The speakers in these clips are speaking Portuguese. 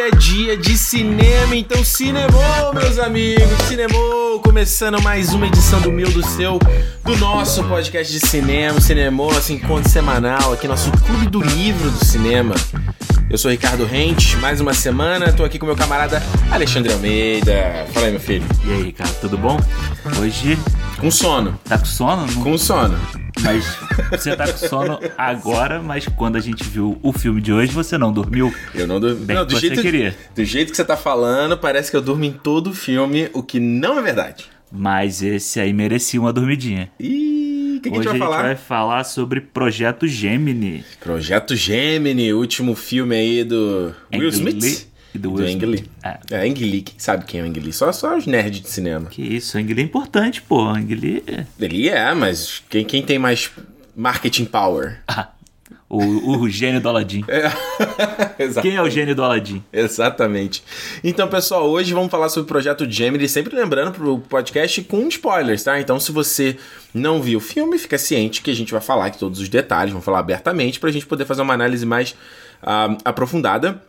É dia de cinema, então cinemou, meus amigos, cinemou, começando mais uma edição do meu, do seu, do nosso podcast de cinema, cinemou, nosso encontro semanal aqui, nosso clube do livro do cinema. Eu sou Ricardo Rente, mais uma semana, tô aqui com meu camarada Alexandre Almeida. Fala aí, meu filho. E aí, Ricardo, tudo bom? Hoje Com sono, tá com sono? Não- com sono. Mas você tá com sono agora, mas quando a gente viu o filme de hoje, você não dormiu. Eu não dormi. Bem Não, que do você jeito, queria. do jeito que você tá falando, parece que eu durmo em todo o filme, o que não é verdade. Mas esse aí merecia uma dormidinha. Ih, o que, que a hoje gente vai falar? vai falar sobre Projeto Gemini. Projeto Gemini, último filme aí do Will Ang Smith. Lee e do do Will Ang Lee. É. É, Ang Lee, quem sabe quem é o Ang Lee? Só, só os nerds de cinema. Que isso, Ang Lee é importante, pô. Ang Lee é... Ele é, mas quem, quem tem mais marketing power? Ah, o, o gênio do Aladdin. Exato. Quem é o gênio do Aladdin? Exatamente. Então, pessoal, hoje vamos falar sobre o projeto Gemini, sempre lembrando pro podcast com spoilers, tá? Então, se você não viu o filme, fica ciente que a gente vai falar aqui todos os detalhes, vamos falar abertamente pra gente poder fazer uma análise mais ah, aprofundada.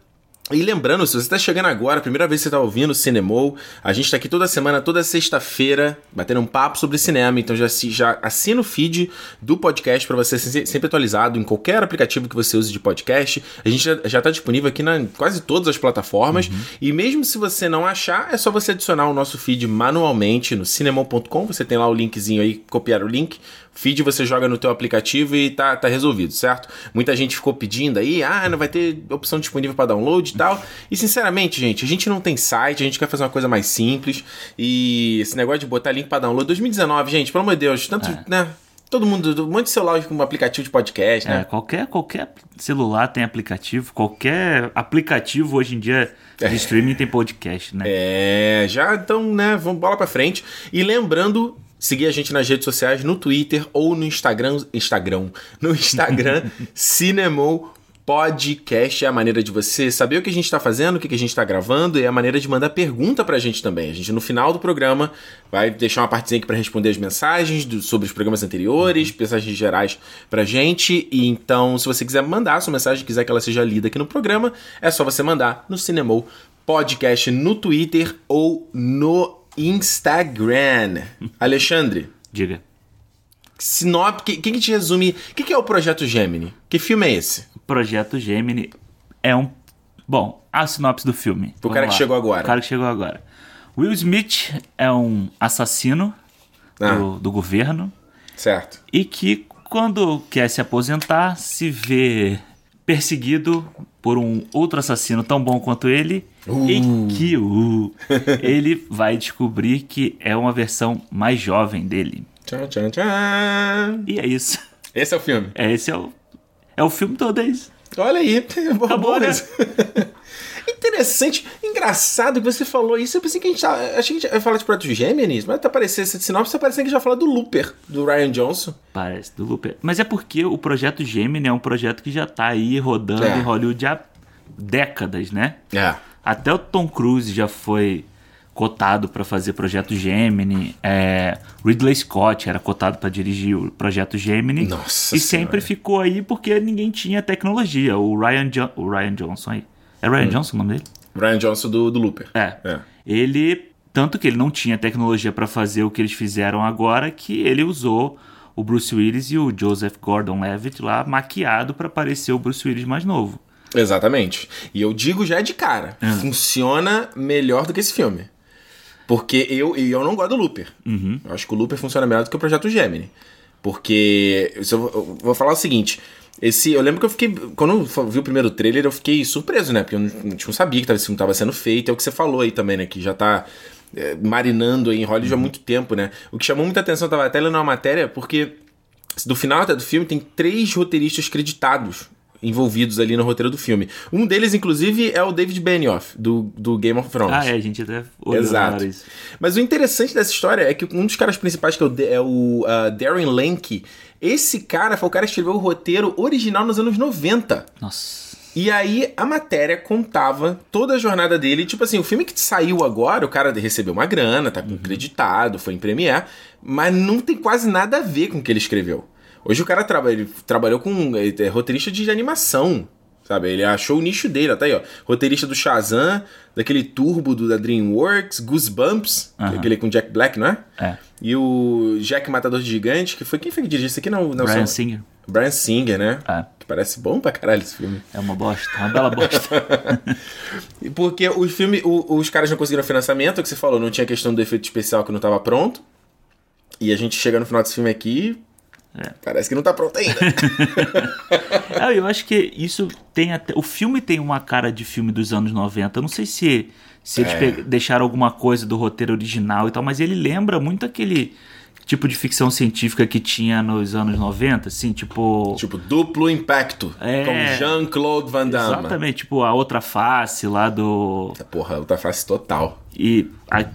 E lembrando, se você está chegando agora, primeira vez que você está ouvindo o Cinemou, a gente está aqui toda semana, toda sexta-feira, batendo um papo sobre cinema. Então já, já assina o feed do podcast para você ser sempre atualizado em qualquer aplicativo que você use de podcast. A gente já está disponível aqui na quase todas as plataformas. E mesmo se você não achar, é só você adicionar o nosso feed manualmente no cinemou.com. Você tem lá o linkzinho aí, copiar o link. Feed você joga no teu aplicativo e tá, tá resolvido, certo? Muita gente ficou pedindo aí, ah, não vai ter opção disponível para download e tal. E sinceramente, gente, a gente não tem site, a gente quer fazer uma coisa mais simples. E esse negócio de botar link para download 2019, gente, pelo amor de Deus, tanto, né? Todo mundo, um monte de celular com um aplicativo de podcast, É, né? qualquer, qualquer celular tem aplicativo, qualquer aplicativo hoje em dia de streaming tem podcast, né? É, já então, né, vamos bola pra frente. E lembrando, seguir a gente nas redes sociais, no Twitter ou no Instagram, Instagram, no Instagram, Cinemou Podcast é a maneira de você saber o que a gente tá fazendo, o que a gente tá gravando e é a maneira de mandar pergunta pra gente também. A gente no final do programa vai deixar uma partezinha aqui pra responder as mensagens do- sobre os programas anteriores, mensagens gerais pra gente. E então, se você quiser mandar sua mensagem, quiser que ela seja lida aqui no programa, é só você mandar no Cinemou Podcast no Twitter ou no Instagram. Alexandre, Diga. sinop, que- quem que te resume? O que, que é o Projeto Gemini? Que filme é esse? Projeto Gemini é um. Bom, a sinopse do filme. Pro Vamos cara que lá. chegou agora. O cara que chegou agora. Will Smith é um assassino Ah. do, do governo Certo. e que, quando quer se aposentar, se vê perseguido por um outro assassino tão bom quanto ele e que uh, ele vai descobrir que é uma versão mais jovem dele. Tchan, tchan, tchan. E é isso. Esse é o filme. É, esse é o, é o filme todo, é isso. Olha aí, boa né? Interessante, engraçado que você falou isso. Eu pensei que a gente tava, achei que a gente ia falar de Projeto Gêmeos, mas tá parecendo essa sinopse, tá parecendo que a gente já fala do Looper, do Ryan Johnson. Parece, do Looper. Mas é porque o projeto Gemini é um projeto que já tá aí rodando É. em Hollywood há décadas, né? É. Até o Tom Cruise já foi cotado para fazer projeto Gemini. É, Ridley Scott era cotado para dirigir o projeto Gemini. Nossa E Senhora. sempre ficou aí porque ninguém tinha tecnologia. O Ryan, Jo- o Ryan Johnson aí. É Ryan Johnson o nome dele? Ryan Johnson do, do Looper. É. É. Ele. Tanto que ele não tinha tecnologia para fazer o que eles fizeram agora, que ele usou o Bruce Willis e o Joseph Gordon-Levitt lá maquiado para parecer o Bruce Willis mais novo. Exatamente. E eu digo já de cara, Ah. funciona melhor do que esse filme. Porque eu, eu não gosto do Looper. Uhum. Eu acho que o Looper funciona melhor do que o Projeto Gemini. Porque eu, eu vou falar o seguinte. Esse, eu lembro que eu fiquei. Quando eu vi o primeiro trailer, eu fiquei surpreso, né? Porque eu não, gente não sabia que esse filme estava sendo feito. É o que você falou aí também, né? Que já tá é, marinando aí em Hollywood há muito tempo, né? O que chamou muita atenção, eu tava até lendo uma matéria, porque do final até do filme tem três roteiristas creditados envolvidos ali no roteiro do filme. Um deles, inclusive, é o David Benioff, do, do Game of Thrones. Ah, é, a gente até Exato. isso. Mas o interessante dessa história é que um dos caras principais, que é o, é o ah, Darren Lanke, esse cara foi o cara que escreveu o roteiro original nos anos 90. Nossa. E aí a matéria contava toda a jornada dele. Tipo assim, o filme que saiu agora, o cara recebeu uma grana, tá creditado, foi em Premiere, mas não tem quase nada a ver com o que ele escreveu. Hoje o cara traba, ele trabalhou com é, é, roteirista de animação. Sabe? Ele achou o nicho dele, tá aí, ó. Roteirista do Shazam, daquele Turbo do, da DreamWorks, Goosebumps, Aham. aquele com Jack Black, não é? É. E o Jack Matador de Gigante, que foi quem foi que dirigiu isso aqui? Não, não Brian Singer. Brian Singer, né? É. Que parece bom pra caralho esse filme. É uma bosta, uma bela bosta. Porque o filme, o- os caras não conseguiram financiamento, é o que você falou, não tinha questão do efeito especial que não tava pronto. E a gente chega no final desse filme aqui, É. parece que não tá pronto ainda. É, eu acho que isso tem até. O filme tem uma cara de filme dos anos 90. Eu não sei se, se eles É. pe- deixaram alguma coisa do roteiro original e tal, mas ele lembra muito aquele tipo de ficção científica que tinha nos anos 90, assim, tipo. tipo, duplo impacto. É. Com Jean-Claude Van Damme. Exatamente, tipo a outra face lá do. Porra, outra face total. E a-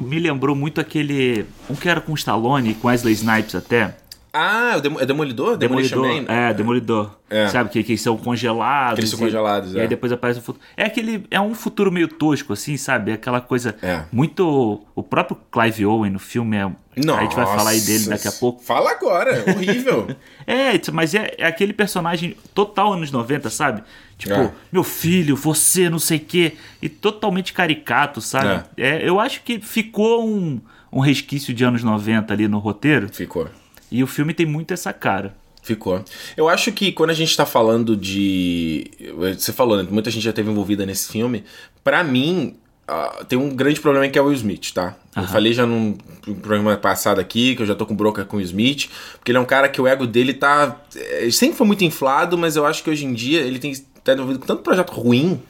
me lembrou muito aquele. Um que era com Stallone, com Wesley Snipes até. Ah, o é Demolidor? Demolidor. Man? É, Demolidor. É. Sabe, que, que são congelados. Que eles são e- congelados, E é. aí depois aparece o futuro. É aquele. É um futuro meio tosco, assim, sabe? Aquela coisa É. muito. O próprio Clive Owen no filme é. a gente vai falar aí dele daqui a pouco. Fala agora, horrível. É, mas é, é aquele personagem total anos 90, sabe? Tipo, É. meu filho, você, não sei o quê. E totalmente caricato, sabe? É, eu acho que ficou um, um resquício de anos 90 ali no roteiro. Ficou. E o filme tem muito essa cara. Ficou. Eu acho que quando a gente tá falando de. Você falou, né? Muita gente já teve envolvida nesse filme. Pra mim, ah, tem um grande problema que é o Will Smith, tá? Eu falei já num programa passado aqui, que eu já tô com broca com o Smith, porque ele é um cara que o ego dele tá. eh, Sempre foi muito inflado, mas eu acho que hoje em dia ele tem tá envolvido com tanto projeto ruim.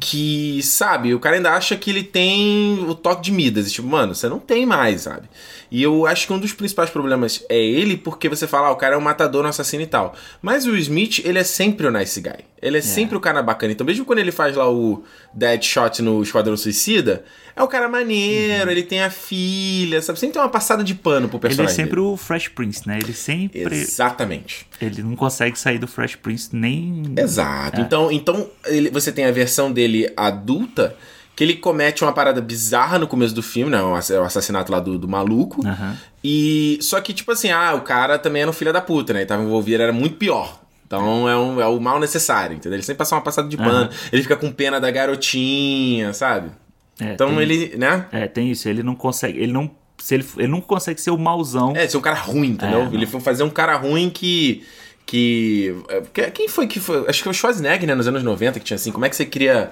Que, sabe, o cara ainda acha que ele tem o toque de Midas. E, tipo, mano, você não tem mais, sabe? E eu acho que um dos principais problemas é ele, porque você fala, ah, o cara é um matador, um assassino e tal. Mas o Smith, ele é sempre o nice guy. Ele é, sempre o cara bacana. Então, mesmo quando ele faz lá o Deadshot no Esquadrão Suicida, é o cara maneiro, ele tem a filha, sabe? Sempre tem uma passada de pano pro Ele é personagem. sempre o Fresh Prince, né? Ele sempre. dele. Exatamente. Ele não consegue sair do Fresh Prince nem. Exato. Então, então ele- você tem a versão dele adulta, que ele comete uma parada bizarra no começo do filme, né? O ass- o assassinato lá do, do maluco. Aham. E. Só que, tipo assim, ah, o cara também era um filho da puta, né? Ele tava envolvido, era muito pior. Então é, um, é o mal necessário, entendeu? Ele sempre passa uma passada de pano. Ele fica com pena da garotinha, sabe? É, Então ele, né? É, tem isso. Ele não consegue. Ele não. Se ele, ele não consegue ser o mauzão. É, ser um cara ruim, entendeu? É, ele foi fazer um cara ruim que. Que. é, que- Quem foi que foi? Acho que foi o Schwarzenegger, né? Nos anos 90, que tinha assim. Como é que você cria.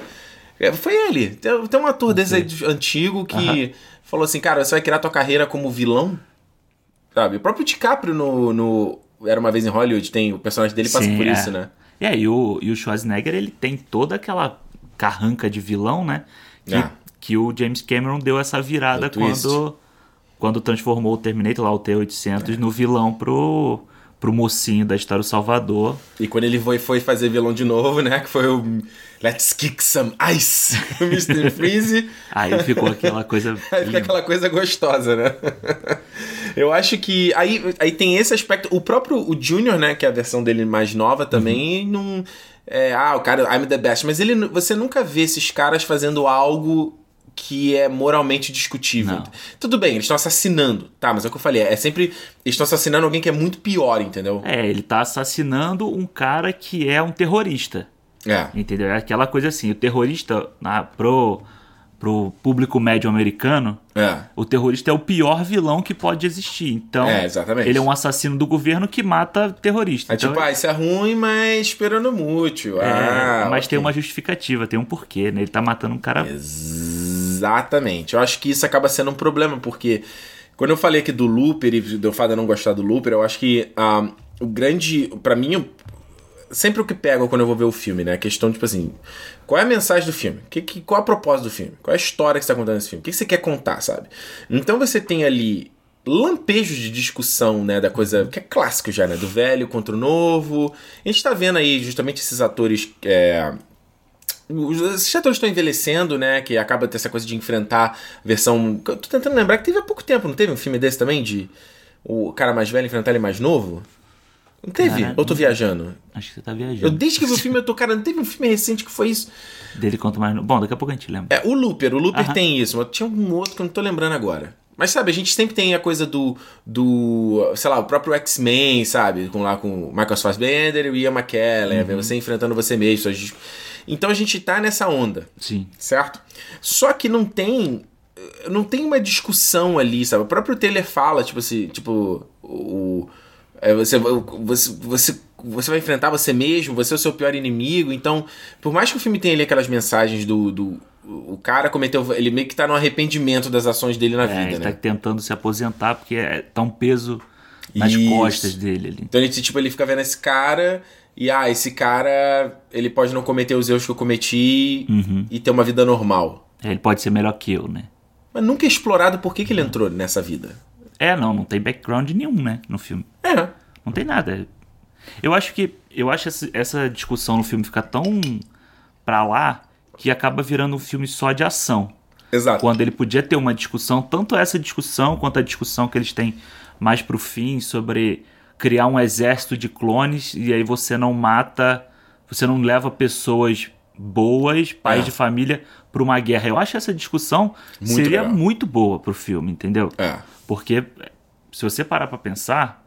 É, Foi ele. Tem, tem um ator desse antigo que falou assim: cara, você vai criar tua carreira como vilão? Sabe? O próprio DiCaprio no. no Era uma vez em Hollywood, tem o personagem dele passa Sim, por é. isso, né? É, e o, e o Schwarzenegger, ele tem toda aquela carranca de vilão, né? Que, É. que o James Cameron deu essa virada quando, quando transformou o Terminator, lá o T-800, no vilão pro, pro mocinho da história, o Salvador. E quando ele foi, foi fazer vilão de novo, né? Que foi o Let's Kick Some Ice, o Mr. Freeze. Aí ficou aquela coisa... Aí fica aquela coisa gostosa, né? Eu acho que. Aí, aí tem esse aspecto. O próprio o Junior, né? Que é a versão dele mais nova também, não. É, ah, o cara, I'm the best. Mas ele, você nunca vê esses caras fazendo algo que é moralmente discutível. Não. Tudo bem, eles estão assassinando, tá? Mas é o que eu falei, é sempre. Eles estão assassinando alguém que é muito pior, entendeu? É, ele tá assassinando um cara que é um terrorista. É. Entendeu? É aquela coisa assim, o terrorista, ah, pro, pro público médio americano, É. o terrorista é o pior vilão que pode existir. Então, É, exatamente. ele é um assassino do governo que mata terrorista. É Então, tipo, ah, isso é ruim, mas esperando mútil. é, ah, mas tem ok. uma justificativa, tem um porquê, né? Ele tá matando um cara. Exatamente. Eu acho que isso acaba sendo um problema, porque quando eu falei aqui do Looper e do fato de eu não gostar do Looper, eu acho que ah, o grande. Pra mim, sempre o que pega quando eu vou ver o filme, né? A questão, tipo assim, qual é a mensagem do filme? Que, que, qual é o propósito do filme? Qual é a história que você tá contando nesse filme? O que, que você quer contar, sabe? Então você tem ali lampejos de discussão, né, da coisa que é clássico já, né, do velho contra o novo. A gente tá vendo aí justamente esses atores é, os atores estão envelhecendo, né? Que acaba ter essa coisa de enfrentar a versão. Eu tô tentando lembrar que teve há pouco tempo, não teve um filme desse também? De o cara mais velho enfrentar ele mais novo? Não teve? Cara, Ou eu tô viajando? Acho que você tá Eu, viajando. desde que vi o filme, eu tô, cara, não teve um filme recente que foi isso. Dele quanto mais. Bom, daqui a pouco a gente lembra. É, o Looper. O Looper Aham. tem isso, mas tinha um outro que eu não tô lembrando agora. Mas sabe, a gente sempre tem a coisa do. do sei lá, o próprio X-Men, sabe? Com lá com Michael Fassbender e Ian McKellen, uhum. você enfrentando você mesmo. Então a gente tá nessa onda. Sim. Certo? Só que não tem. Não tem uma discussão ali, sabe? O próprio Taylor fala, tipo assim, tipo. O. É, você, você, você, você vai enfrentar você mesmo, você é o seu pior inimigo. Então, por mais que o filme tenha ali aquelas mensagens do, do o cara cometeu. Ele meio que tá no arrependimento das ações dele na é, vida, ele né? tá tentando se aposentar porque é, tá um peso nas Isso. costas dele ali. Então ele, tipo, ele fica vendo esse cara e, ah, esse cara, ele pode não cometer os erros que eu cometi uhum. e ter uma vida normal. Ele pode ser melhor que eu, né? Mas nunca é explorado por que, que ele entrou nessa vida. É, não, não tem background nenhum, né, no filme. É. Não tem nada. Eu acho que eu acho essa, discussão no filme ficar tão pra lá que acaba virando um filme só de ação. Exato. Quando ele podia ter uma discussão, tanto essa discussão quanto a discussão que eles têm mais pro fim sobre criar um exército de clones e aí você não mata, você não leva pessoas boas, pais é. de família, para uma guerra. Eu acho essa discussão muito seria legal. muito boa pro filme, entendeu? É. Porque se você parar para pensar,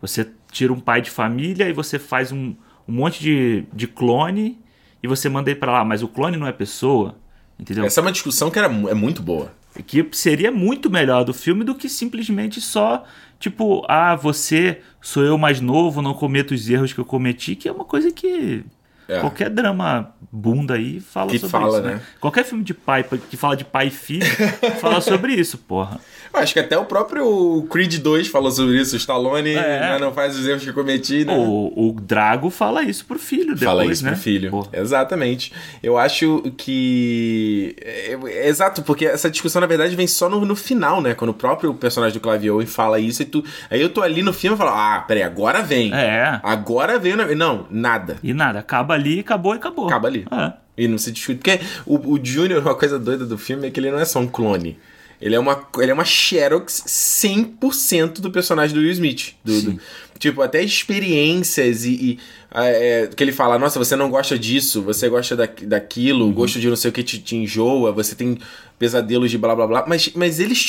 você tira um pai de família e você faz um, um monte de, de clone e você manda ele para lá, mas o clone não é pessoa, entendeu? Essa é uma discussão que era, é muito boa. Que seria muito melhor do filme do que simplesmente só, tipo, ah, você sou eu mais novo, não cometo os erros que eu cometi, que é uma coisa que é. Qualquer drama bunda aí fala que sobre fala, isso. Né? Qualquer filme de pai que fala de pai e filho fala sobre isso, porra. Acho que até o próprio Creed 2 falou sobre isso. O Stallone é. né, não faz os erros que cometi, né? O, o Drago fala isso pro filho depois, Fala isso né? pro filho. Porra. Exatamente. Eu acho que... É, é, exato, porque essa discussão, na verdade, vem só no, no final, né? Quando o próprio personagem do Owen fala isso e tu... Aí eu tô ali no filme e falo, ah, peraí, agora vem. É. Agora vem. Não, nada. E nada. Acaba ali, acabou e acabou. Acaba ali. É. E não se discute. Porque o, o Junior, uma coisa doida do filme é que ele não é só um clone. Ele é uma, ele é uma Xerox 100% do personagem do Will Smith. Do, do, tipo, até experiências e. e é, que ele fala: Nossa, você não gosta disso, você gosta da, daquilo, uhum. gosto de não sei o que te, te enjoa, você tem pesadelos de blá blá blá. Mas, mas eles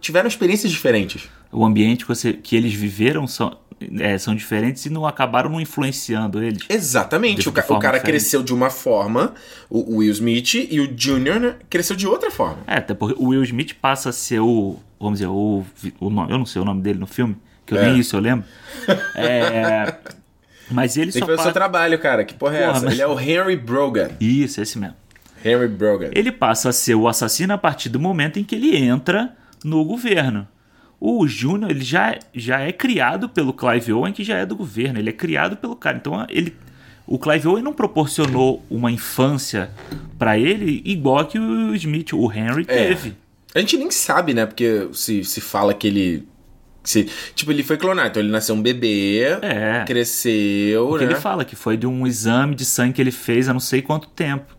tiveram experiências diferentes. O ambiente que, você, que eles viveram são, é, são diferentes e não acabaram não influenciando eles. Exatamente. O, ca o, cara diferente. cresceu de uma forma, o, Will Smith, e o Junior né, cresceu de outra forma. É, até porque o Will Smith passa a ser o. Vamos dizer, o. o nome, eu não sei o nome dele no filme, que eu é. nem isso eu lembro. É. Mas ele Tem só. Tem que fazer o seu trabalho, cara. Que porra é porra, essa? Mas... Ele é o Henry Brogan. Isso, esse mesmo. Henry Brogan. Ele passa a ser o assassino a partir do momento em que ele entra no governo. O Júnior, ele já, já é criado pelo Clive Owen, que já é do governo. Ele é criado pelo cara. Então, ele, o Clive Owen não proporcionou uma infância para ele igual que o Smith, o Henry, é. teve. A gente nem sabe, né? Porque se, se fala que ele se, tipo, ele foi clonado, então ele nasceu um bebê, é. cresceu, Porque né? ele fala que foi de um exame de sangue que ele fez há não sei quanto tempo.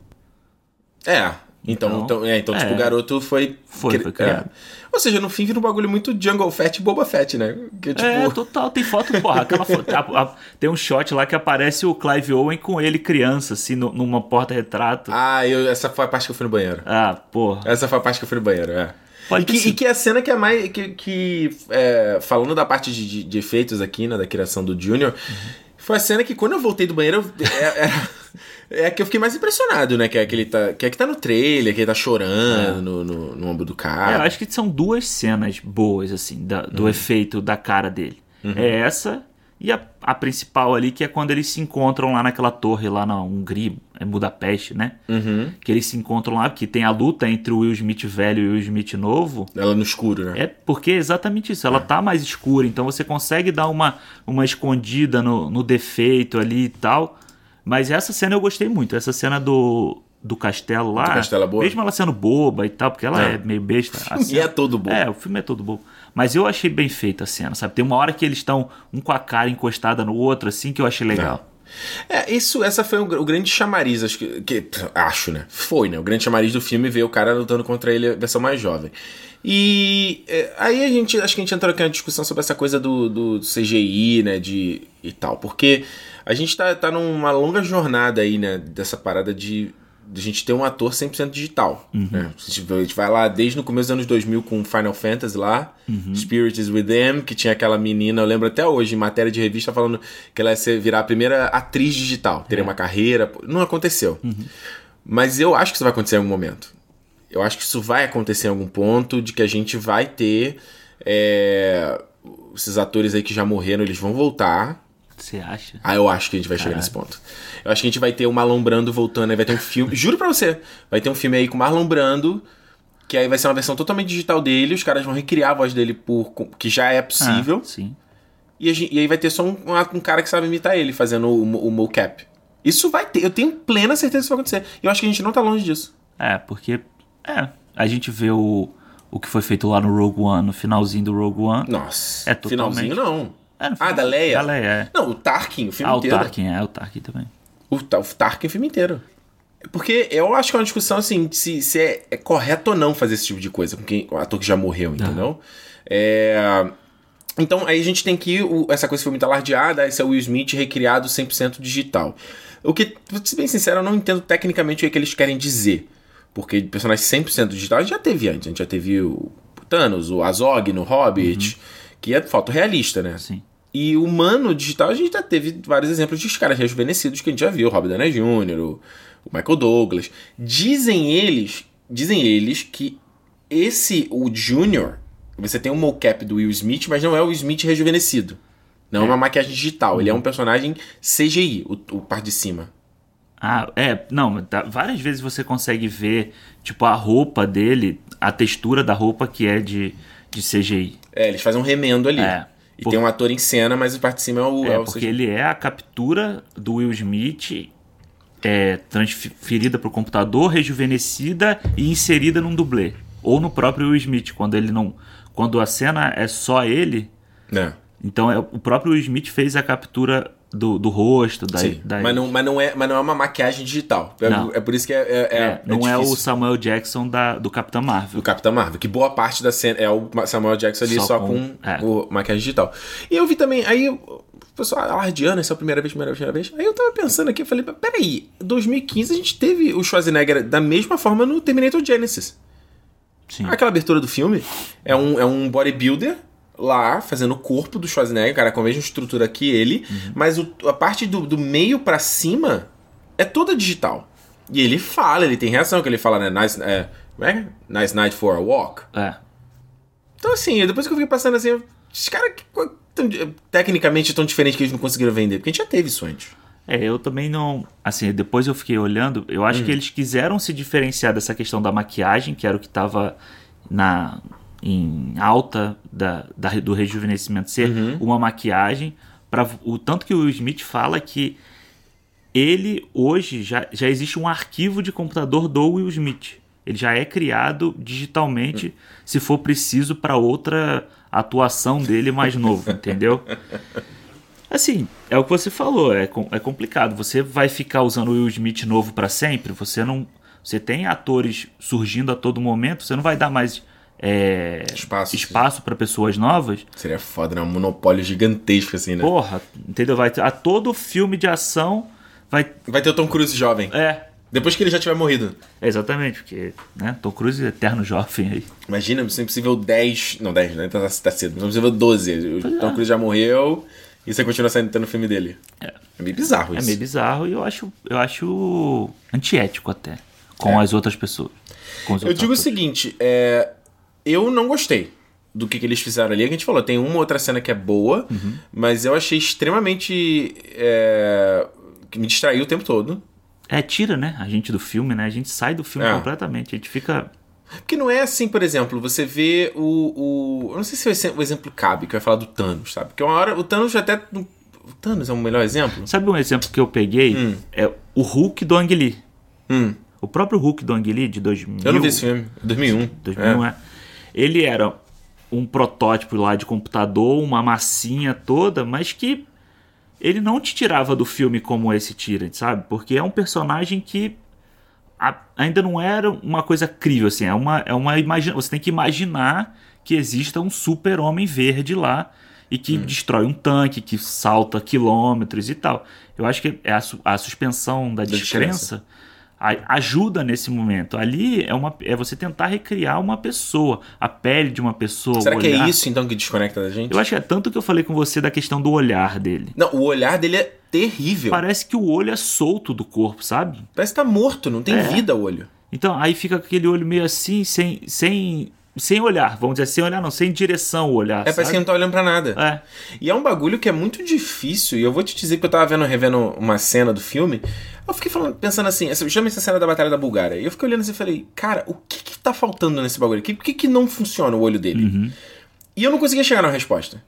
É, então, então, então, é, então tipo, é. tipo, o garoto foi. Foi, foi criado. É. Ou seja, no fim vira um bagulho muito Jungle Fett e Boba Fett, né? Que, tipo... É, total. Tem foto, porra, aquela foto. a, a, tem um shot lá que aparece o Clive Owen com ele criança, assim, no, numa porta-retrato. Ah, eu, essa foi a parte que eu fui no banheiro. Ah, porra. Essa foi a parte que eu fui no banheiro, é. E que, e que, é a cena que é mais. Que, que é, falando da parte de, de, efeitos aqui, né? Da criação do Junior. Uhum. Foi a cena que quando eu voltei do banheiro. Eu, é, é, é que eu fiquei mais impressionado, né? Que é que ele tá, que é que tá no trailer, que ele tá chorando é. no, no, no, ombro do cara. É, eu acho que são duas cenas boas, assim, da, do uhum. efeito da cara dele. Uhum. É essa e a, a, principal ali, que é quando eles se encontram lá naquela torre, lá na Hungria, é Budapeste, né? Uhum. Que eles se encontram lá, porque tem a luta entre o Will Smith velho e o Will Smith novo. Ela no escuro, né? É porque é exatamente isso, ela é. tá mais escura, então você consegue dar uma, uma escondida no, no defeito ali e tal. Mas essa cena eu gostei muito, essa cena do, do castelo lá. Do castelo é boa. Mesmo ela sendo boba e tal, porque ela é, é meio besta. E é todo bobo. É, o filme é todo bobo. Mas eu achei bem feita a cena, sabe? Tem uma hora que eles estão um com a cara encostada no outro, assim, que eu achei legal. É, isso, essa foi o, o grande chamariz, acho que, que, Acho, né? Foi, né? O grande chamariz do filme ver o cara lutando contra ele, a versão mais jovem. E é, aí a gente, acho que a gente entrou aqui na discussão sobre essa coisa do, do CGI, né? De, e tal, porque a gente tá, tá numa longa jornada aí, né? Dessa parada de a gente ter um ator 100% digital. Né? A, gente, a gente vai lá desde no começo dos anos 2000 com Final Fantasy lá, Spirit is Within, que tinha aquela menina, eu lembro até hoje, em matéria de revista, falando que ela ia ser, virar a primeira atriz digital, teria uma carreira. Não aconteceu. Mas eu acho que isso vai acontecer em algum momento. Eu acho que isso vai acontecer em algum ponto, de que a gente vai ter. é, esses atores aí que já morreram, eles vão voltar. Você acha? Ah, eu acho que a gente vai chegar nesse ponto. Eu acho que a gente vai ter o Marlon Brando voltando, aí vai ter um filme. Juro pra você, vai ter um filme aí com o Marlon Brando, que aí vai ser uma versão totalmente digital dele, os caras vão recriar a voz dele por. que já é possível. Ah, sim. E, a gen- e aí vai ter só um, um- cara que sabe imitar ele, fazendo o, mo- o mocap. Isso vai ter, eu tenho plena certeza que isso vai acontecer. E eu acho que a gente não tá longe disso. É, porque. É. A gente vê o, o que foi feito lá no Rogue One, no finalzinho do Rogue One. Nossa. É totalmente- Finalzinho não. É, Ah, da Leia? Da Leia, é. Não, o Tarkin, o filme Ah, o inteiro. Tarkin, é, o Tarkin também. O, o Tarkin o filme inteiro. Porque eu acho que é uma discussão assim, se, se é, é correto ou não fazer esse tipo de coisa com quem, o ator que já morreu, entendeu? É, Então aí a gente tem que. o- essa coisa foi muito alardeada, esse é o Will Smith recriado 100% digital. O que, pra ser bem sincero, eu não entendo tecnicamente o que, é que eles querem dizer. Porque de personagem 100% digital a gente já teve antes. A gente já teve o Thanos, o Azog no Hobbit, que é foto realista, né? Sim. E humano digital, a gente já teve vários exemplos de caras rejuvenescidos que a gente já viu, o Robert Downey Jr., o, o Michael Douglas. Dizem eles, dizem eles que esse, o Junior, você tem um mocap do Will Smith, mas não é o Will Smith rejuvenescido. Não é, uma maquiagem digital, ele é um personagem CGI, o, o par de cima. Ah, é, não, tá- várias vezes você consegue ver, tipo, a roupa dele, a textura da roupa que é de, de CGI. É, eles fazem um remendo ali. É. E Por- tem um ator em cena, mas o par de cima é o, É, é o porque CGI. ele é a captura do Will Smith é, transferida para o computador, rejuvenescida e inserida num dublê. Ou no próprio Will Smith, quando ele não. Quando a cena é só ele, É. então é, o próprio Will Smith fez a captura do, do rosto, da, Sim, da- mas, não, mas, não é, mas não é uma maquiagem digital. É, Não. é por isso que é, é, é- É, não é, o. Samuel Jackson da, do Capitão Marvel. do Capitão Marvel, que boa parte da cena é o Samuel Jackson ali Só só, com- com, é. o maquiagem digital. E eu vi também, aí o pessoal alardeando, essa é a primeira vez, primeira vez, primeira vez. Aí eu tava pensando aqui, eu falei, peraí, 2015 a gente teve o Schwarzenegger da mesma forma no Terminator Genesis. Sim. Aquela abertura do filme é um, é um bodybuilder lá fazendo o corpo do Schwarzenegger, cara, com a mesma estrutura que ele, Uhum. mas o- a parte do, do meio pra cima é toda digital. E ele fala, ele tem reação, que ele fala, né? Nice, é, é? nice night for a walk. É. Então, assim, depois que eu fiquei passando assim, esses caras tecnicamente tão diferentes que eles não conseguiram vender, porque a gente já teve isso antes. É, eu também não. Assim, depois eu fiquei olhando, eu acho que eles quiseram se diferenciar dessa questão da maquiagem, que era o que estava na em alta da, da- do rejuvenescimento ser uma maquiagem para o tanto que o Will Smith fala que ele hoje já, já existe um arquivo de computador do Will Smith. Ele já é criado digitalmente se for preciso para outra atuação dele mais novo, entendeu? Assim, é o que você falou, é, é complicado. Você vai ficar usando o Will Smith novo pra sempre? Você não. Você tem atores surgindo a todo momento, você não vai dar mais é, Espaço. espaço para pessoas novas. Seria foda, né? Um monopólio gigantesco, assim, né? Porra, entendeu? Vai ter, a todo filme de ação vai. Vai ter o Tom Cruise jovem. É, Depois que ele já tiver morrido. exatamente, porque, né? Tom Cruise é eterno jovem aí. Imagina, Missão Impossível 10. Não, 10, né? Tá, tá cedo. Missão Impossível 12. O Tom Cruise já morreu e você continua saindo tendo filme dele. É. É meio bizarro É isso. meio bizarro e eu acho, eu acho antiético até. Com É. as outras pessoas. Eu digo o atores. seguinte, é, eu não gostei do que, que eles fizeram ali. A gente falou, tem uma outra cena que é boa, Uhum. mas eu achei extremamente. é, que me distraiu o tempo todo. É, tira, né? A gente do filme, né? A gente sai do filme É. completamente. A gente fica. Porque não é assim, por exemplo, você vê o. o eu não sei se o exe- o exemplo cabe, que eu ia falar do Thanos, sabe? Porque uma hora o Thanos até. O Thanos é o melhor exemplo? Sabe um exemplo que eu peguei? É o Hulk do Ang Lee. Hum, O próprio Hulk do Ang Lee de 2000. eu não vi esse filme. 2001. 2001 É. é. Ele era um protótipo lá de computador, uma massinha toda, mas que ele não te tirava do filme como esse tira, sabe? Porque é um personagem que a- ainda não era uma coisa crível, assim. É uma, é uma imagina, Você tem que imaginar que exista um super-homem verde lá e que Hum. destrói um tanque, que salta quilômetros e tal. Eu acho que é a, a suspensão da, descrença. descrença a- ajuda nesse momento. Ali é, uma, é você tentar recriar uma pessoa, a pele de uma pessoa. Será que é isso então que desconecta da gente? Eu acho que é tanto que eu falei com você da questão do olhar dele. Não, o olhar dele é terrível. Parece que o olho é solto do corpo, sabe? Parece que tá morto, não tem É. vida o olho. Então aí fica aquele olho meio assim, sem, sem, sem olhar. Vamos dizer, sem olhar, não, sem direção o olhar. É, parece que não tá olhando pra nada. É. E é um bagulho que é muito difícil. E eu vou te dizer que eu tava vendo, revendo uma cena do filme. Eu fiquei falando, pensando assim, chama essa cena da Batalha da Bulgária. E eu fiquei olhando assim e falei, cara, o que que tá faltando nesse bagulho? Por que, que não funciona o olho dele? Uhum. E eu não conseguia chegar na resposta.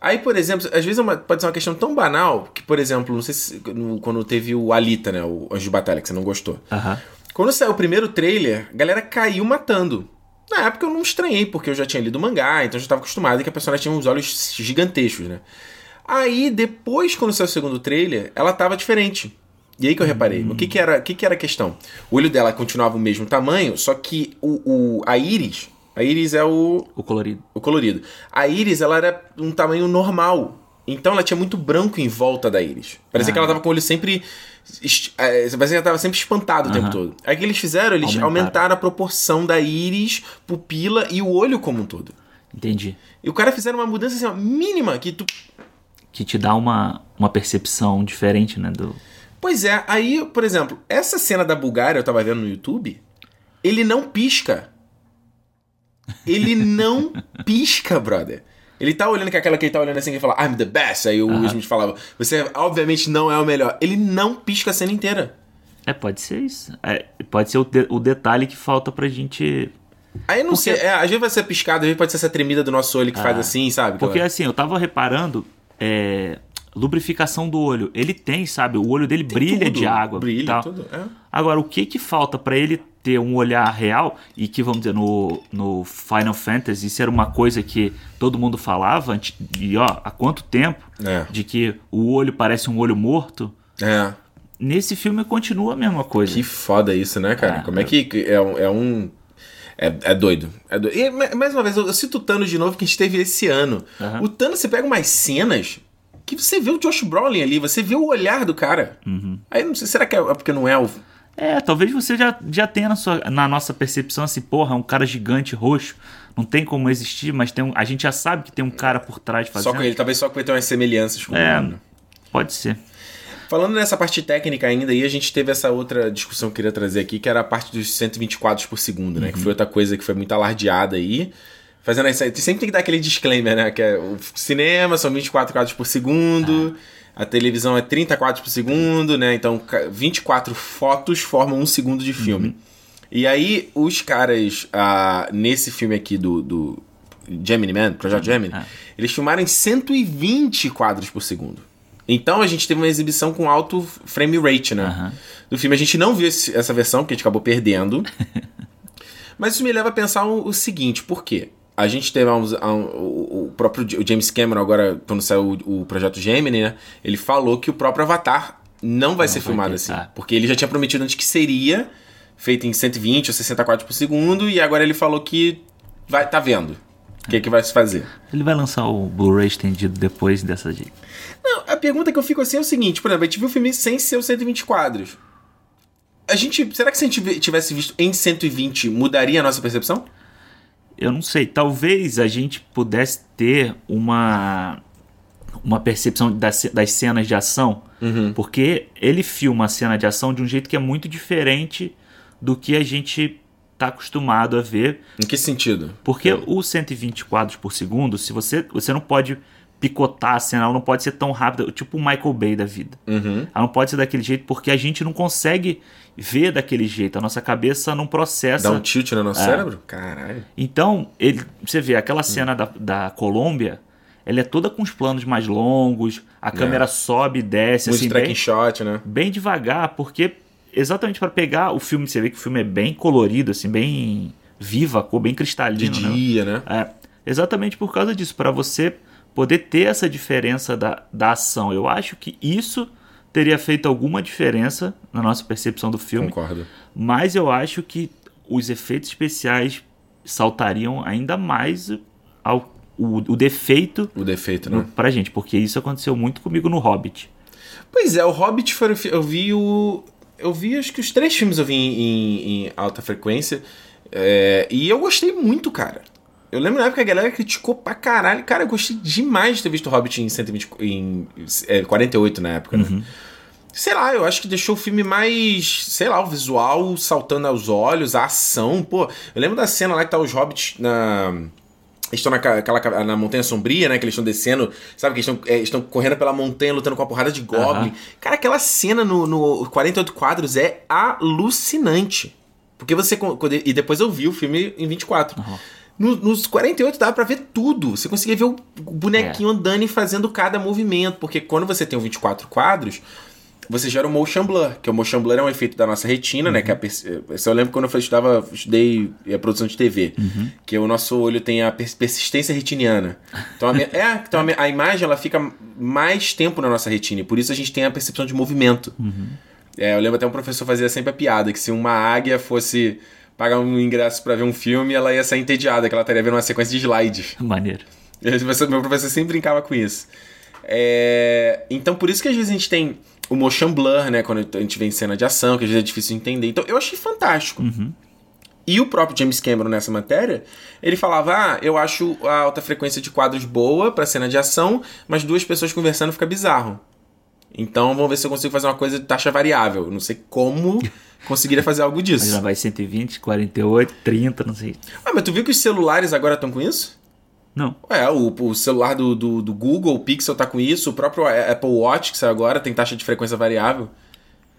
Aí, por exemplo, às vezes é uma- pode ser uma questão tão banal que, por exemplo, não sei se no- quando teve o Alita, né? O Anjo de Batalha, que você não gostou. Aham. Quando saiu o primeiro trailer, a galera caiu matando. Na época eu não estranhei, porque eu já tinha lido o mangá, então eu já estava acostumado que a personagem tinha uns olhos gigantescos, né? Aí, depois, quando saiu o segundo trailer, ela tava diferente. E aí que eu reparei. O que que era, que que era a questão? O olho dela continuava o mesmo tamanho, só que o, o- a íris... A íris é o, O colorido. o colorido. A íris, ela era um tamanho normal. Então ela tinha muito branco em volta da íris. Parecia Ah. que ela tava com o olho sempre. é, Parecia que ela tava sempre espantado o tempo todo. Aí o que eles fizeram? Eles aumentaram. Aumentaram. a proporção da íris, pupila e o olho como um todo. Entendi. E o cara fizeram uma mudança assim, ó, mínima que tu. Que te dá uma, uma percepção diferente, né? Do... Pois é, aí, por exemplo, essa cena da Bulgária, eu tava vendo no YouTube, ele não pisca. Ele não pisca, brother. Ele tá olhando com aquela que ele tá olhando assim que ele fala, I'm the best. Aí o Will Smith falava, você obviamente não é o melhor. Ele não pisca a cena inteira. É, pode ser isso. É, pode ser o, de- o detalhe que falta pra gente. Aí eu não Porque- sei, é, às vezes vai ser piscado, às vezes pode ser essa tremida do nosso olho que faz Ah, assim, sabe? Porque assim, eu tava reparando. É, lubrificação do olho. Ele tem, sabe? O olho dele brilha tudo, de água. Brilha, tal. tudo. É. Agora, o que que falta pra ele ter um olhar real e que, vamos dizer, no, no Final Fantasy, isso era uma coisa que todo mundo falava, e ó, há quanto tempo, É. de que o olho parece um olho morto, É. nesse filme continua a mesma coisa. Que foda isso, né, cara? Ah, Como é que é. É, um- é, é doido. É doido. E, ma- mais uma vez, eu, eu cito o Thanos de novo que a gente teve esse ano. Aham. O Thanos, você pega umas cenas que você vê o Josh Brolin ali, você vê o olhar do cara. Uhum. Aí não sei, será que é porque não é o. É, talvez você já, já tenha na, sua, na nossa percepção assim, porra, é um cara gigante roxo, não tem como existir, mas tem um, a gente já sabe que tem um cara por trás fazendo. Só com ele, talvez só com ele tenha umas semelhanças com É, ele. né? pode ser. Falando nessa parte técnica ainda, aí a gente teve essa outra discussão que eu queria trazer aqui, que era a parte dos 120 quadros por segundo, né? Que foi outra coisa que foi muito alardeada aí. Fazendo isso aí, sempre tem que dar aquele disclaimer, né? Que é o cinema são 24 quadros por segundo, a televisão é 30 quadros por segundo, né? Então ca- 24 fotos formam um segundo de filme. E aí, os caras, ah, nesse filme aqui do, do Gemini Man, Projeto Gemini, Ah. eles filmaram em 120 quadros por segundo. Então a gente teve uma exibição com alto frame rate, né? Aham. Do filme. A gente não viu esse- essa versão, porque a gente acabou perdendo. Mas isso me leva a pensar o, o seguinte, por quê? A gente teve há um- o, próprio o James Cameron, agora, quando saiu o, o projeto Gemini, né? Ele falou que o próprio Avatar não vai ser vai filmado assim. ah. Porque ele já tinha prometido antes que seria feito em 120 ou 60 quadros por segundo, e agora ele falou que vai tá vendo o que, que vai se fazer. Ele vai lançar o Blu-ray estendido depois dessa dica. Não, a pergunta que eu fico assim é o seguinte, por exemplo, a gente viu o filme sem ser os 120 quadros. A gente, será que se a gente tivesse visto em 120, mudaria a nossa percepção? Eu não sei, talvez a gente pudesse ter uma uma percepção das, das cenas de ação, porque ele filma a cena de ação de um jeito que é muito diferente do que a gente tá acostumado a ver, Em que sentido? porque o 120 quadros por segundo, se você você não pode picotar a cena, ela não pode ser tão rápida, tipo o Michael Bay da vida. Uhum. Ela não pode ser daquele jeito porque a gente não consegue ver daquele jeito, a nossa cabeça não processa Dá um tilt no nosso É. cérebro? Caralho. então, ele, você vê aquela cena da, da Colômbia, ela é toda com os planos mais longos, a câmera sobe e desce, É. Muito assim, bem, shot, né? bem devagar, porque exatamente para pegar o filme, você vê que o filme é bem colorido, assim, bem viva, a cor bem De cristalina, né? dia, né? É, exatamente por causa disso, para você poder ter essa diferença da, da ação. Eu acho que isso teria feito alguma diferença na nossa percepção do filme, Concordo. mas eu acho que os efeitos especiais saltariam ainda mais ao, o, o defeito O defeito, no, né? pra gente, porque isso aconteceu muito comigo no Hobbit. Pois é, o Hobbit foi eu vi o eu vi acho que os três filmes eu vi em, em- em alta frequência. é, e eu gostei muito, cara. Eu lembro na época que a galera criticou pra caralho. Cara, eu gostei demais de ter visto o Hobbit em, 120, em é, 48 na época, né? Sei lá, eu acho que deixou o filme mais, sei lá, o visual saltando aos olhos, a ação, pô. Eu lembro da cena lá que tá os hobbits na. Estão naquela, aquela- na Montanha Sombria, né? Que eles estão descendo, sabe? Que estão, é, estão correndo pela montanha, lutando com a porrada de Goblin. Aham. Cara, aquela cena no, no 48 quadros é alucinante. Porque você. E depois eu vi o filme em 24. No- nos 48 dava pra ver tudo. Você conseguia ver o bonequinho andando e fazendo cada movimento. Porque quando você tem o 24 quadros, você gera o motion blur. Que o motion blur é um efeito da nossa retina, né? Que é a pers- Isso eu lembro quando eu estudava, estudei a produção de TV. Que o nosso olho tem a pers- persistência retiniana. Então, a, é, então a, a imagem ela fica mais tempo na nossa retina. E por isso a gente tem a percepção de movimento. É, eu lembro até um professor fazia sempre a piada que se uma águia fosse pagar um ingresso pra ver um filme, ela ia sair entediada, que ela estaria vendo uma sequência de slides. Maneiro. Professor- Meu professor sempre brincava com isso. É, Então, por isso que às vezes a gente tem o motion blur, né? Quando a gente vê em cena de ação, que às vezes é difícil de entender. Então, eu achei fantástico. E o próprio James Cameron nessa matéria, ele falava: Ah, eu acho a alta frequência de quadros boa pra cena de ação, mas duas pessoas conversando fica bizarro. Então vamos ver se eu consigo fazer uma coisa de taxa variável. Não sei como conseguiria fazer algo Mas disso. já vai 120, 48, 30, não sei. Ah, mas tu viu que os celulares agora estão com isso? Não. É, o, o celular do, do, do Google, o Pixel tá com isso, o próprio Apple Watch, que saiu agora, tem taxa de frequência variável.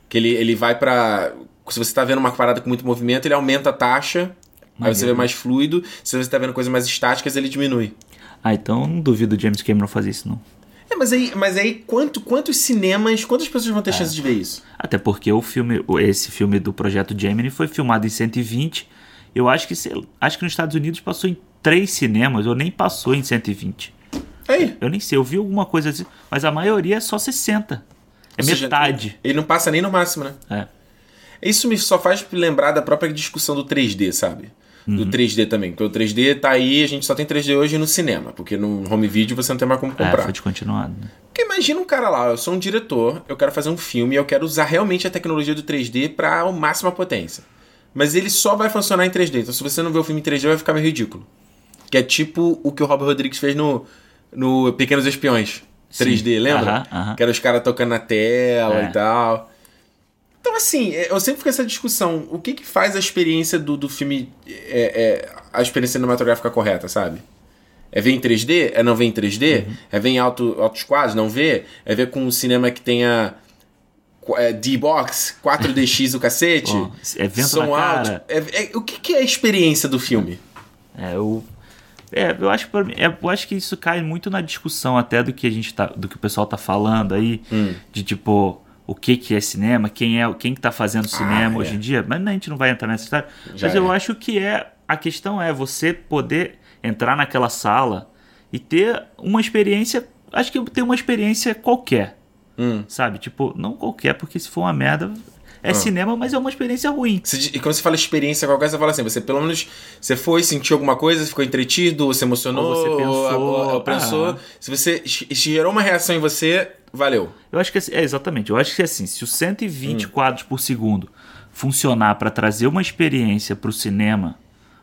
Que ele, ele vai pra. Se você tá vendo uma parada com muito movimento, ele aumenta a taxa. Aí você vê Maneiro. mais fluido. Se você tá vendo coisas mais estáticas, ele diminui. Ah, então não duvido o James Cameron fazer isso, não. É, mas aí, mas aí quanto, quantos cinemas, quantas pessoas vão ter É. chance de ver isso? Até porque o filme, esse filme do Projeto Gemini foi filmado em 120. Eu acho que, sei- acho que nos Estados Unidos passou em três cinemas, ou nem passou em 120. Aí. Eu nem sei, eu vi alguma coisa assim, mas a maioria é só 60. É Ou seja, metade. Ele não passa nem no máximo, né? É. Isso me só faz lembrar da própria discussão do 3D, sabe? Uhum. Do 3D também. Porque o 3D tá aí, a gente só tem 3D hoje no cinema. Porque no home video você não tem mais como É, comprar. foi descontinuado. né? Porque imagina um cara lá, eu sou um diretor, eu quero fazer um filme e eu quero usar realmente a tecnologia do 3D pra a máxima potência. Mas ele só vai funcionar em 3D. Então se você não ver o filme em 3D, vai ficar meio ridículo. Que é tipo o que o Robert Rodrigues fez no, no Pequenos Espiões. 3D, lembra? Aham, aham. Que era os caras tocando na tela É. e tal. Então, assim, é, eu sempre fico essa discussão. O que que faz a experiência do, do filme... É, é, a experiência cinematográfica correta, sabe? É ver em 3D? É não ver em 3D? Uhum. É ver em alto, altos quadros? Não ver? É ver com um cinema que tenha é, D-Box, 4DX o cacete? É vento som na alto? cara. É- é- o que, que é a experiência do filme? É, eu, é, eu acho mim- é, eu acho que isso cai muito na discussão até do que a gente tá, do que o pessoal tá falando aí, Hum. de tipo o que que é cinema, quem é, quem que tá fazendo cinema é. hoje em dia. Mas a gente não vai entrar nessa história. Já mas eu é. acho que é a questão é você poder entrar naquela sala e ter uma experiência, acho que ter uma experiência qualquer, Hum. sabe? Tipo, não qualquer, porque se for uma merda é Ah. cinema, mas é uma experiência ruim. Você E quando você fala experiência qualquer, você fala assim, você pelo menos você foi, sentiu alguma coisa, ficou entretido, se emocionou, Ou você pensou, ou- ou pensou. ah. Se você gerou uma reação em você, valeu. Eu acho que assim- é exatamente. Eu acho que assim, se os 120 quadros por segundo funcionar para trazer uma experiência para o cinema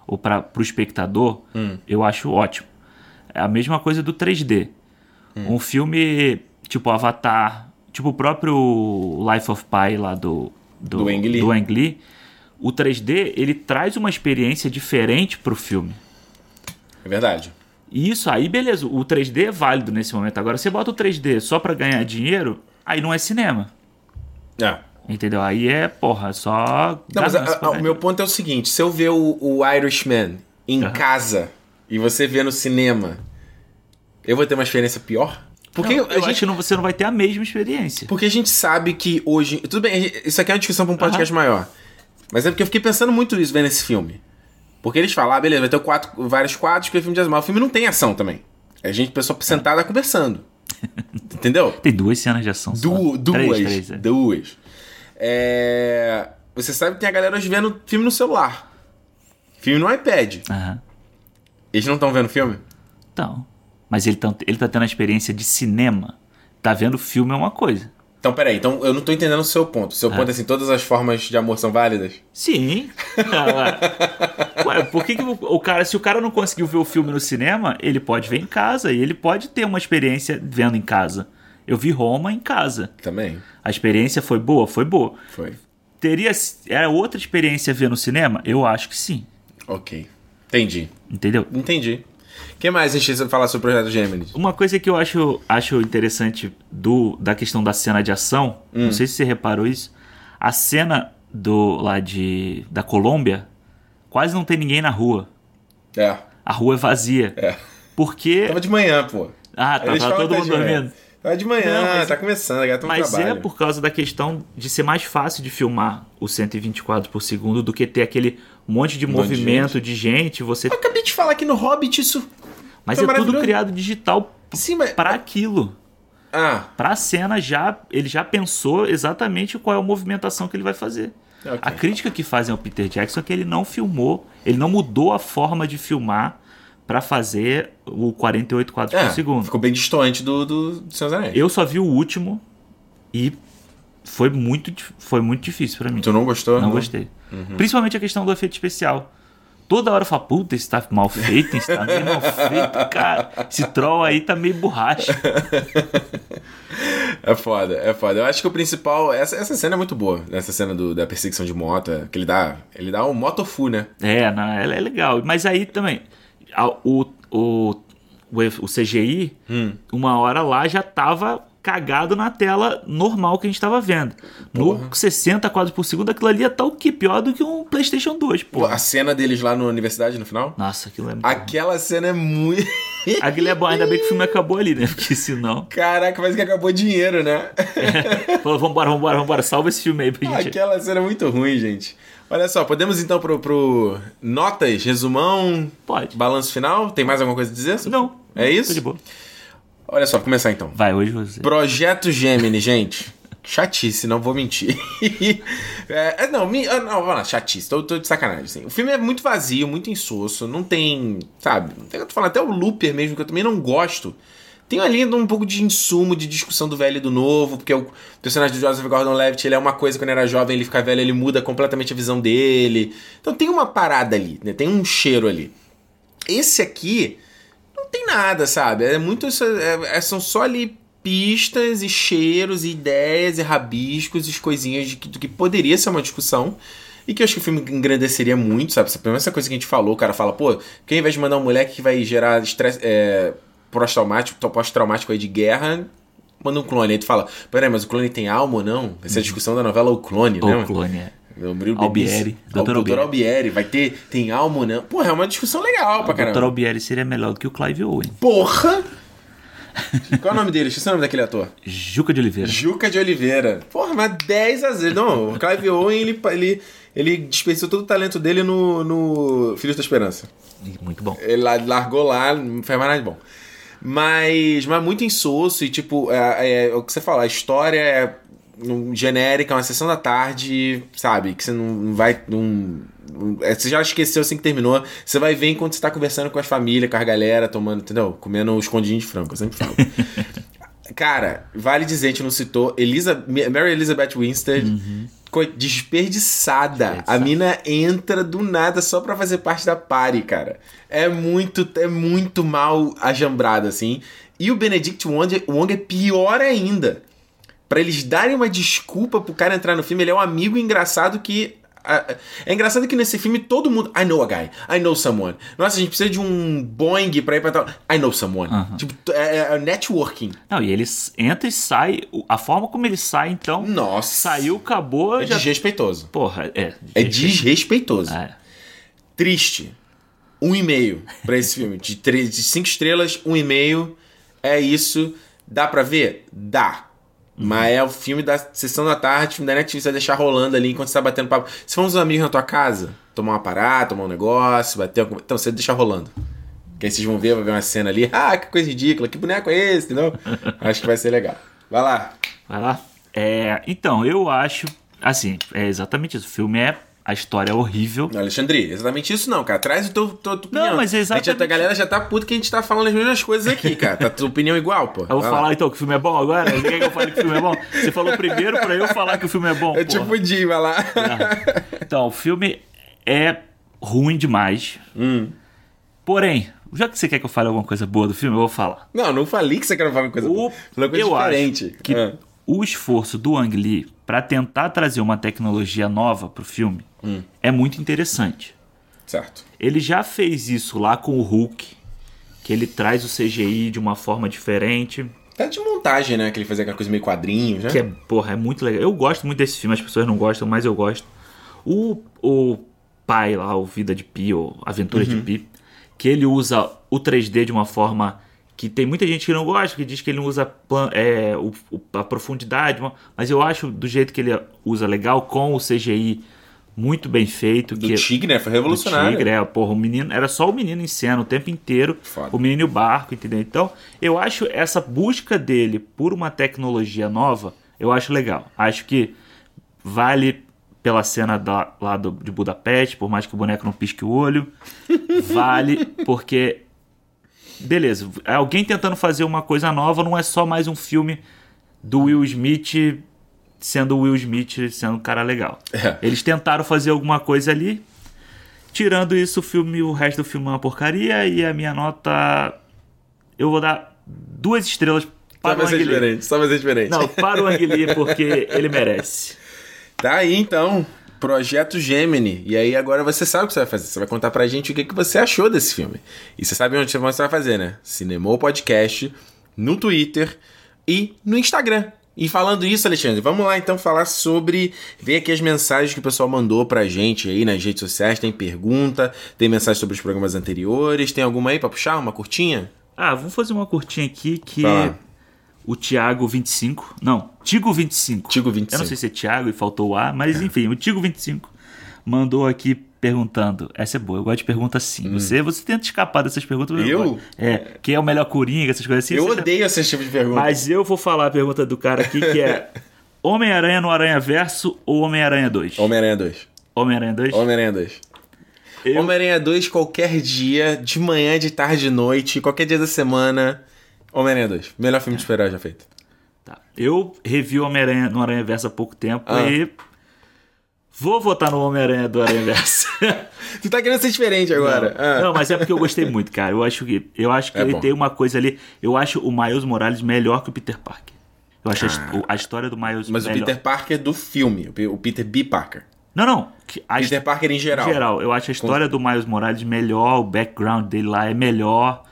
ou para o espectador, eu acho ótimo. É a mesma coisa do 3D. Um filme tipo Avatar, tipo o próprio Life of Pi lá do do, Do Ang Lee. do Ang Lee, o 3D ele traz uma experiência diferente para o filme. É verdade. E isso aí, beleza, o 3D é válido nesse momento. Agora, você bota o 3D só pra ganhar dinheiro, aí não é cinema. É. Entendeu? Aí é, porra, só. Não, mas a- a- o meu ponto é o seguinte: se eu ver o, o Irishman em Aham. casa e você vê no cinema, eu vou ter uma experiência pior? Porque Não, a gente- não, você não vai ter a mesma experiência. Porque a gente sabe que hoje. Tudo bem, isso aqui é uma discussão pra um podcast maior. Mas é porque eu fiquei pensando muito isso vendo esse filme. Porque eles falam, ah, beleza, vai ter quatro, vários quadros que é filme de. Mas o filme não tem ação também. É gente, pessoa sentada conversando. Entendeu? Tem duas cenas de ação. só. Du duas. Três, três, é. Duas. É, Você sabe que tem a galera hoje vendo filme no celular. Filme no iPad. Aham. Eles não estão vendo filme? Então. Mas ele tá, ele tá tendo a experiência de cinema. Tá vendo filme é uma coisa. Então, peraí, então eu não tô entendendo o seu ponto. O seu ponto é assim, todas as formas de amor são válidas? Sim. Ué, por que, que o, o cara, se o cara não conseguiu ver o filme no cinema, ele pode ver em casa e ele pode ter uma experiência vendo em casa. Eu vi Roma em casa. Também. A experiência foi boa? Foi boa. Foi. Teria. Era outra experiência ver no cinema? Eu acho que sim. Ok. Entendi. Entendeu? Entendi. O que mais a gente precisa falar sobre o projeto Gemini? Uma coisa que eu acho, acho interessante do, da questão da cena de ação, Hum. não sei se você reparou isso, a cena do lá de da Colômbia quase não tem ninguém na rua. É. A rua é vazia. É. Porque Tava de manhã, pô. ah, tá, tá falam todo mundo tá dormindo. Tava de manhã, Não, mas- tá começando, a no Mas trabalho. é por causa da questão de ser mais fácil de filmar o 124 por segundo do que ter aquele monte de Um monte de movimento de gente, você Eu acabei de falar que no Hobbit isso... Mas Foi é tudo criado digital Sim, mas... para aquilo. Ah, Pra cena já, ele já pensou exatamente qual é a movimentação que ele vai fazer. Ok. A crítica que fazem ao Peter Jackson é que ele não filmou, ele não mudou a forma de filmar pra fazer o 48 quadros é, por segundo. ficou bem distante do, do, do Seus Anéis. Eu só vi o último e foi muito, foi muito difícil pra mim. Tu não gostou? Não gostei. Principalmente a questão do efeito especial. Toda hora eu falo, puta, esse tá mal feito, esse tá meio mal feito, cara. Esse troll aí tá meio borracha. É foda, é foda. Eu acho que o principal. Essa, essa cena é muito boa. Essa cena do, da perseguição de moto. Que ele dá. Ele dá um motofu, né? É, não, ela é legal. Mas aí também, a- o, o, o, o CGI, Hum. uma hora lá já tava cagado na tela normal que a gente tava vendo. No 60 quadros por segundo, aquilo ali tá o quê? Pior do que um PlayStation 2, pô. A cena deles lá na universidade no final. Nossa, aquilo é muito. Aquela cena é muito. Aquilo é bom, ainda bem que o filme acabou ali, né? Porque senão. Caraca, parece que acabou dinheiro, né? Falou, vambora, vambora, vambora, salva esse filme aí pra gente. Aquela cena é muito ruim, gente. Olha só, podemos então pro, pro notas, resumão, Pode. balanço final? Tem mais alguma coisa a dizer? Não. É isso? Tô de boa. Olha só, começar então. Vai, hoje você. Projeto Gemini, gente. Chatice, não vou mentir. é, é, não, ah, não, vamos lá, chatice, tô, tô de sacanagem. Assim. O filme é muito vazio, muito insosso, não tem, sabe, eu tô falando, até o Looper mesmo, que eu também não gosto. Tem ali um pouco de insumo de discussão do velho e do novo, porque o personagem do Joseph Gordon-Levitt, ele é uma coisa quando era jovem, ele fica velho, ele muda completamente a visão dele. Então tem uma parada ali, né? Tem um cheiro ali. Esse aqui tem nada, sabe? É muito. é- é- são só ali pistas e cheiros e ideias e rabiscos e coisinhas de que, do que poderia ser uma discussão. E que eu acho que o filme engrandeceria muito, sabe? Essa primeira coisa que a gente falou, o cara fala, pô, que ao invés de mandar um moleque que vai gerar estresse é, pós-traumático, pós-traumático aí de guerra, manda um clone. Aí tu fala, peraí, mas o clone tem alma ou não? Essa é a discussão da novela O Clone, né? O clone, é. Murilo Albieri. Doutor Albieri. Albieri. Vai ter, tem alma ou não? Porra, é uma discussão legal pra caramba. Albieri seria melhor do que o Clive Owen. Porra! Qual é o nome dele? Esqueci o nome daquele ator. Juca de Oliveira. Juca de Oliveira. Porra, mas 10 a 0. Não, o Clive Owen, ele, ele, ele desperdiciou todo o talento dele no, no Filhos da Esperança. Muito bom. Ele la- largou lá, não fez mais nada de bom. Mas, mas muito insosso e, tipo, é, é o que você fala, a história é um, genérica, é uma sessão da tarde, sabe? Que você não, vai. Não, é, você já esqueceu assim que terminou. Você vai ver enquanto você tá conversando com as famílias, com a galera, tomando, entendeu? Comendo um escondidinho de frango, eu sempre falo. Cara, vale dizer, a gente não citou Elisa, Mary Elizabeth Winstead, coi- desperdiçada. A mina entra do nada só pra fazer parte da party, cara. É muito, é muito mal ajambrada, assim. E o Benedict Wong, Wong é pior ainda. Pra eles darem uma desculpa pro cara entrar no filme, ele é um amigo engraçado que. É engraçado que nesse filme todo mundo. I know a guy, I know someone. Nossa, a gente precisa de um Boeing pra ir pra tal. I know someone. Aham. Tipo, é, é networking. Não, e eles entra e sai. o- A forma como ele sai, então. Nossa. Saiu, acabou. É já... desrespeitoso. Porra, é. É desrespeitoso. É. Triste. Um e meio pra esse filme. De, três, de cinco estrelas, um e meio. É isso. Dá pra ver? Dá. Mas é o filme da sessão da tarde, filme da Netflix, vai deixar rolando ali enquanto você tá batendo papo. Se for uns amigos na tua casa, tomar uma parada, tomar um negócio, bater alguma... Então, você deixa rolando. Que aí vocês vão ver, vai ver uma cena ali. Ah, que coisa ridícula, que boneco é esse, entendeu? Acho que vai ser legal. Vai lá. Vai lá. É, então, eu acho. Assim, é exatamente isso. O filme é A história é horrível. Alexandre, exatamente isso não, cara. Traz o teu, teu, tua opinião. Não, mas é exatamente... A, gente, a galera já tá puto que a gente tá falando as mesmas coisas aqui, cara. Tá tua opinião igual, pô. Eu vou Vai falar lá. então que o filme é bom agora? Você quer que eu fale que o filme é bom? Você falou primeiro pra eu falar que o filme é bom, Eu te porra. fudi, vai lá. Então, o filme é ruim demais. Hum. Porém, já que você quer que eu fale alguma coisa boa do filme, eu vou falar. Não, não falei que você quer falar uma coisa O, boa. Falei uma coisa eu diferente. acho que Ah. o esforço do Ang Lee pra tentar trazer uma tecnologia nova pro filme Hum. é muito interessante. Certo. Ele já fez isso lá com o Hulk, que ele traz o CGI de uma forma diferente, Tá de montagem, né? Que ele fazia aquela coisa meio quadrinhos, né? que é, porra, é muito legal. Eu gosto muito desse filme, as pessoas não gostam, mas eu gosto. O, o pai lá, o Vida de Pi, ou Aventura de Pi, que ele usa o 3D de uma forma que tem muita gente que não gosta, que diz que ele não usa plan- é, o- a profundidade, mas eu acho do jeito que ele usa legal, com o CGI muito bem feito. Do que Tigre, né? Foi do revolucionário. Tigre, é, porra, o menino, era só o menino em cena o tempo inteiro, Foda. o menino e o barco, entendeu? Então, eu acho essa busca dele por uma tecnologia nova, eu acho legal. Acho que vale pela cena da- lá do, de Budapeste, por mais que o boneco não pisque o olho, vale porque beleza, alguém tentando fazer uma coisa nova não é só mais um filme do Will Smith sendo o Will Smith sendo um cara legal. É. Eles tentaram fazer alguma coisa ali. Tirando isso, o filme, o resto do filme é uma porcaria e a minha nota eu vou dar duas estrelas Só para o vai ser Ang Lee. Só vai ser diferente. Não, para o Ang Lee porque ele merece. Tá aí então, Projeto Gemini. E aí agora você sabe o que você vai fazer. Você vai contar pra gente o que, que você achou desse filme. E você sabe onde você vai fazer, né? Cinemou Podcast, no Twitter e no Instagram. E falando isso, Alexandre, vamos lá então falar sobre. Ver aqui as mensagens que o pessoal mandou pra gente aí nas redes sociais. Tem pergunta, tem mensagem sobre os programas anteriores. Tem alguma aí pra puxar? Uma curtinha? Ah, vamos fazer uma curtinha aqui que o Thiago 25, não, Tigo 25. Tigo Eu 25. não sei se é Thiago e faltou o A, mas enfim, o Tigo 25 mandou aqui perguntando. Essa é boa, eu gosto de pergunta assim. Você, você tenta escapar dessas perguntas. Hum. Eu? gosto. É, quem é o melhor Coringa, essas coisas assim. Eu já- odeio esse tipo de pergunta. Mas eu vou falar a pergunta do cara aqui que é Homem-Aranha no Aranha Verso ou Homem-Aranha 2? Homem-Aranha 2. Homem-Aranha 2? Homem-Aranha 2. Eu- Homem-Aranha 2, qualquer dia, de manhã, de tarde, de noite, qualquer dia da semana. Homem-Aranha 2. Melhor filme de super já feito. Tá. Eu revi o Homem-Aranha no Aranha Verso há pouco tempo Ah. e vou votar no Homem-Aranha do Aranha Verso. Tu tá querendo ser diferente agora. Não, Ah. não, mas é porque eu gostei muito, cara. Eu acho que, eu acho que É ele bom. tem uma coisa ali. Eu acho o Miles Morales melhor que o Peter Parker. Eu acho a his- o- a, história do Miles Mas o melhor. Peter Parker do filme. o O Peter B. Parker. Não, não. A Peter Parker em geral. Em geral, eu acho a história do Miles Morales melhor, o background dele lá é melhor.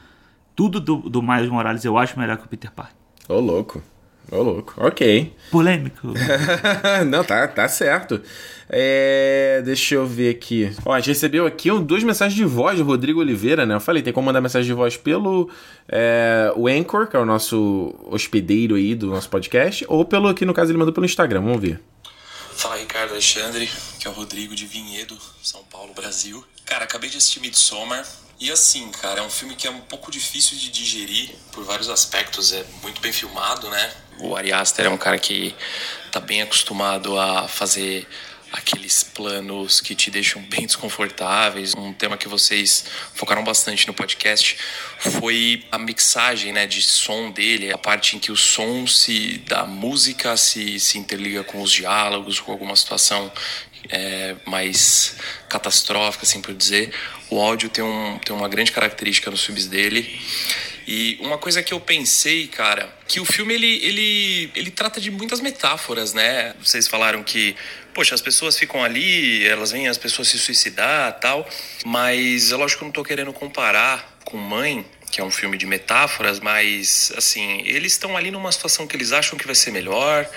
Tudo do, do Miles Morales eu acho melhor que o Peter Parker. Ô, louco. Ô, louco. Ok. Polêmico. Não, tá, tá certo. É, deixa eu ver aqui. Ó, a gente recebeu aqui um- duas mensagens de voz do Rodrigo Oliveira, né? Eu falei, tem como mandar mensagem de voz pelo é, o Anchor, que é o nosso hospedeiro aí do nosso podcast, ou pelo, aqui no caso ele mandou pelo Instagram, vamos ver. Fala Ricardo Alexandre, que é o Rodrigo de Vinhedo, São Paulo, Brasil. Cara, acabei de assistir Midsommar e assim, cara, é um filme que é um pouco difícil de digerir por vários aspectos, é muito bem filmado, né? O Ari Aster é um cara que tá bem acostumado a fazer aqueles planos que te deixam bem desconfortáveis. Um tema que vocês focaram bastante no podcast foi a mixagem, né, de som dele, a parte em que o som se da música se, se interliga com os diálogos, com alguma situação é, mais catastrófica, assim por dizer. O áudio tem, um, tem uma grande característica nos filmes dele. E uma coisa que eu pensei, cara, que o filme ele, ele, ele trata de muitas metáforas, né? Vocês falaram que, poxa, as pessoas ficam ali, elas veem as pessoas se suicidar tal, mas é lógico que eu não tô querendo comparar com Mãe, que é um filme de metáforas, mas assim, eles estão ali numa situação que eles acham que vai ser melhor,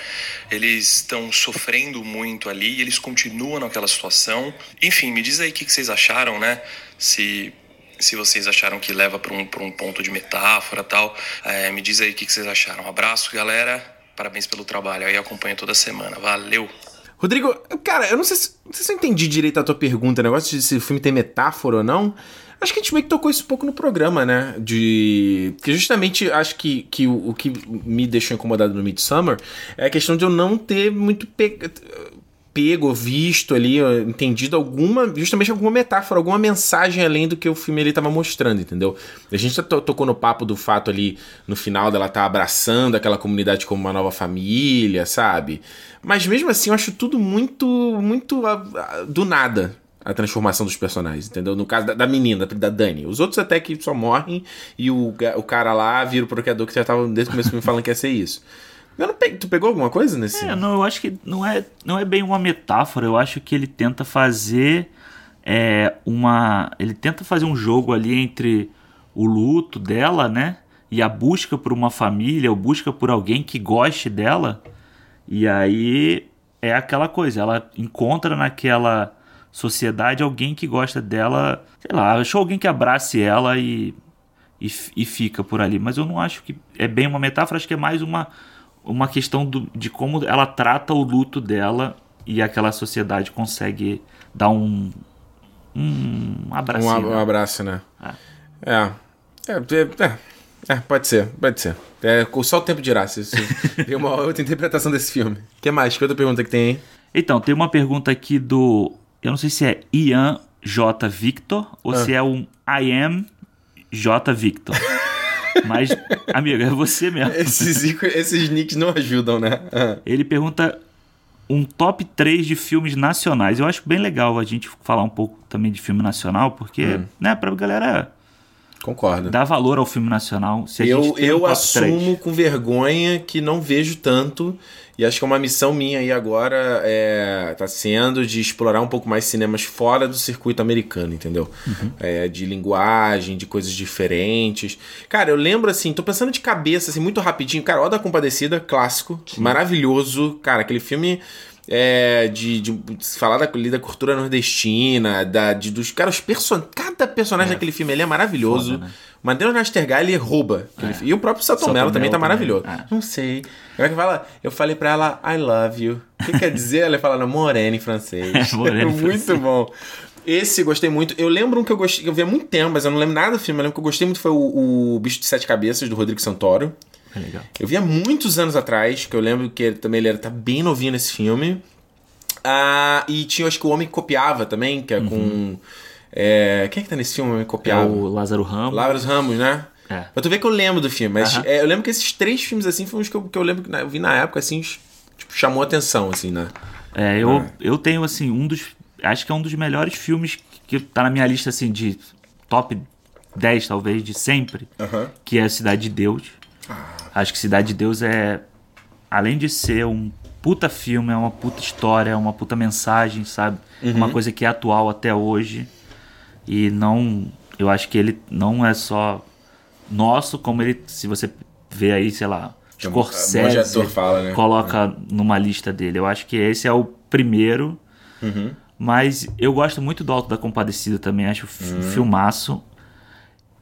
eles estão sofrendo muito ali, eles continuam naquela situação. Enfim, me diz aí o que que vocês acharam, né? Se se vocês acharam que leva para um, pra um ponto de metáfora tal. É, me diz aí o que, que vocês acharam. Um abraço, galera. Parabéns pelo trabalho. Aí acompanho toda semana. Valeu! Rodrigo, cara, eu não sei, se, não sei se eu entendi direito a tua pergunta, o negócio de se o filme tem metáfora ou não. Acho que a gente meio que tocou isso um pouco no programa, né? De. Que justamente acho que, que o, o que me deixou incomodado no Midsummer é a questão de eu não ter muito. Pe... pego, visto ali, entendido alguma, justamente alguma metáfora, alguma mensagem além do que o filme ele tava mostrando, entendeu? A gente tocou no papo do fato ali, no final dela tá abraçando aquela comunidade como uma nova família, sabe? Mas mesmo assim, eu acho tudo muito, muito uh, do nada, a transformação dos personagens, entendeu? No caso da, da menina, da, Dani. Os outros até que só morrem e o, o cara lá vira o procriador que já tava desde o começo me falando que ia ser isso. Eu não peguei, tu pegou alguma coisa nesse? É, não, eu acho que não é, não é bem uma metáfora. Eu acho que ele tenta fazer é, uma. Ele tenta fazer um jogo ali entre o luto dela, né? E a busca por uma família, ou busca por alguém que goste dela. E aí é aquela coisa, ela encontra naquela sociedade alguém que gosta dela, sei lá, achou alguém que abrace ela e, e, e, fica por ali. Mas eu não acho que é bem uma metáfora, acho que é mais uma, uma questão do, de como ela trata o luto dela e aquela sociedade consegue dar um, um abraço. Um, um, abraço, né? É. É. é. é. É, pode ser, pode ser. É, só o tempo dirá se, se tem uma outra interpretação desse filme. O que mais? Que outra pergunta que tem aí? Então, tem uma pergunta aqui do eu não sei se é Ian J. Victor ou ah. se é um I am J. Victor. Mas, amigo, é você mesmo. Esses, esses nicks não ajudam, né? Ah. Ele pergunta um top 3 de filmes nacionais. Eu acho bem legal a gente falar um pouco também de filme nacional, porque, hum. né, pra galera. Concordo. Dar valor ao filme nacional. Se eu eu um assumo 3. com vergonha que não vejo tanto e acho que é uma missão minha aí agora é, tá sendo de explorar um pouco mais cinemas fora do circuito americano, entendeu? Uhum. É, de linguagem, de coisas diferentes. Cara, eu lembro assim, tô pensando de cabeça, assim, muito rapidinho. Cara, Ó da Compadecida, clássico, Sim. maravilhoso. Cara, aquele filme é, de, de, falar da, da cultura nordestina, da, de, dos caras, person... cada personagem é, daquele filme ele é maravilhoso. Foda, né? Nastergal ele rouba. É. E o próprio Satomelo também tá maravilhoso. É. Não sei. Como é que fala? Eu falei pra ela, I love you. O que quer dizer? Ela fala, morena em francês. morena muito francês. bom. Esse gostei muito. Eu lembro um que eu gostei, eu vi há muito tempo, mas eu não lembro nada do filme. Eu lembro que eu gostei muito foi o, o Bicho de Sete Cabeças, do Rodrigo Santoro. É legal. Eu vi há muitos anos atrás, que eu lembro que ele, também ele era tá bem novinho nesse filme. Ah, e tinha, acho que o Homem que Copiava também, que é uhum. com. É, quem é que tá nesse filme? O Homem que Copiava? É o Lázaro Ramos. Lázaro Ramos, né? É. Pra tu ver que eu lembro do filme, mas é, eu lembro que esses três filmes assim foram os que eu, que eu lembro que eu vi na época, assim, tipo, chamou atenção, assim, né? É, eu, é. eu tenho, assim, um dos. Acho que é um dos melhores filmes que tá na minha lista, assim, de top 10, talvez, de sempre, que é Cidade de Deus. Ah. Acho que Cidade de Deus é, além de ser um puta filme, é uma puta história, é uma puta mensagem, sabe? Uhum. Uma coisa que é atual até hoje. E não. Eu acho que ele não é só nosso, como ele. Se você vê aí, sei lá. Scorsese fala, né? coloca uhum. numa lista dele. Eu acho que esse é o primeiro. Uhum. Mas eu gosto muito do Alto da Compadecida também. Acho um uhum. filmaço.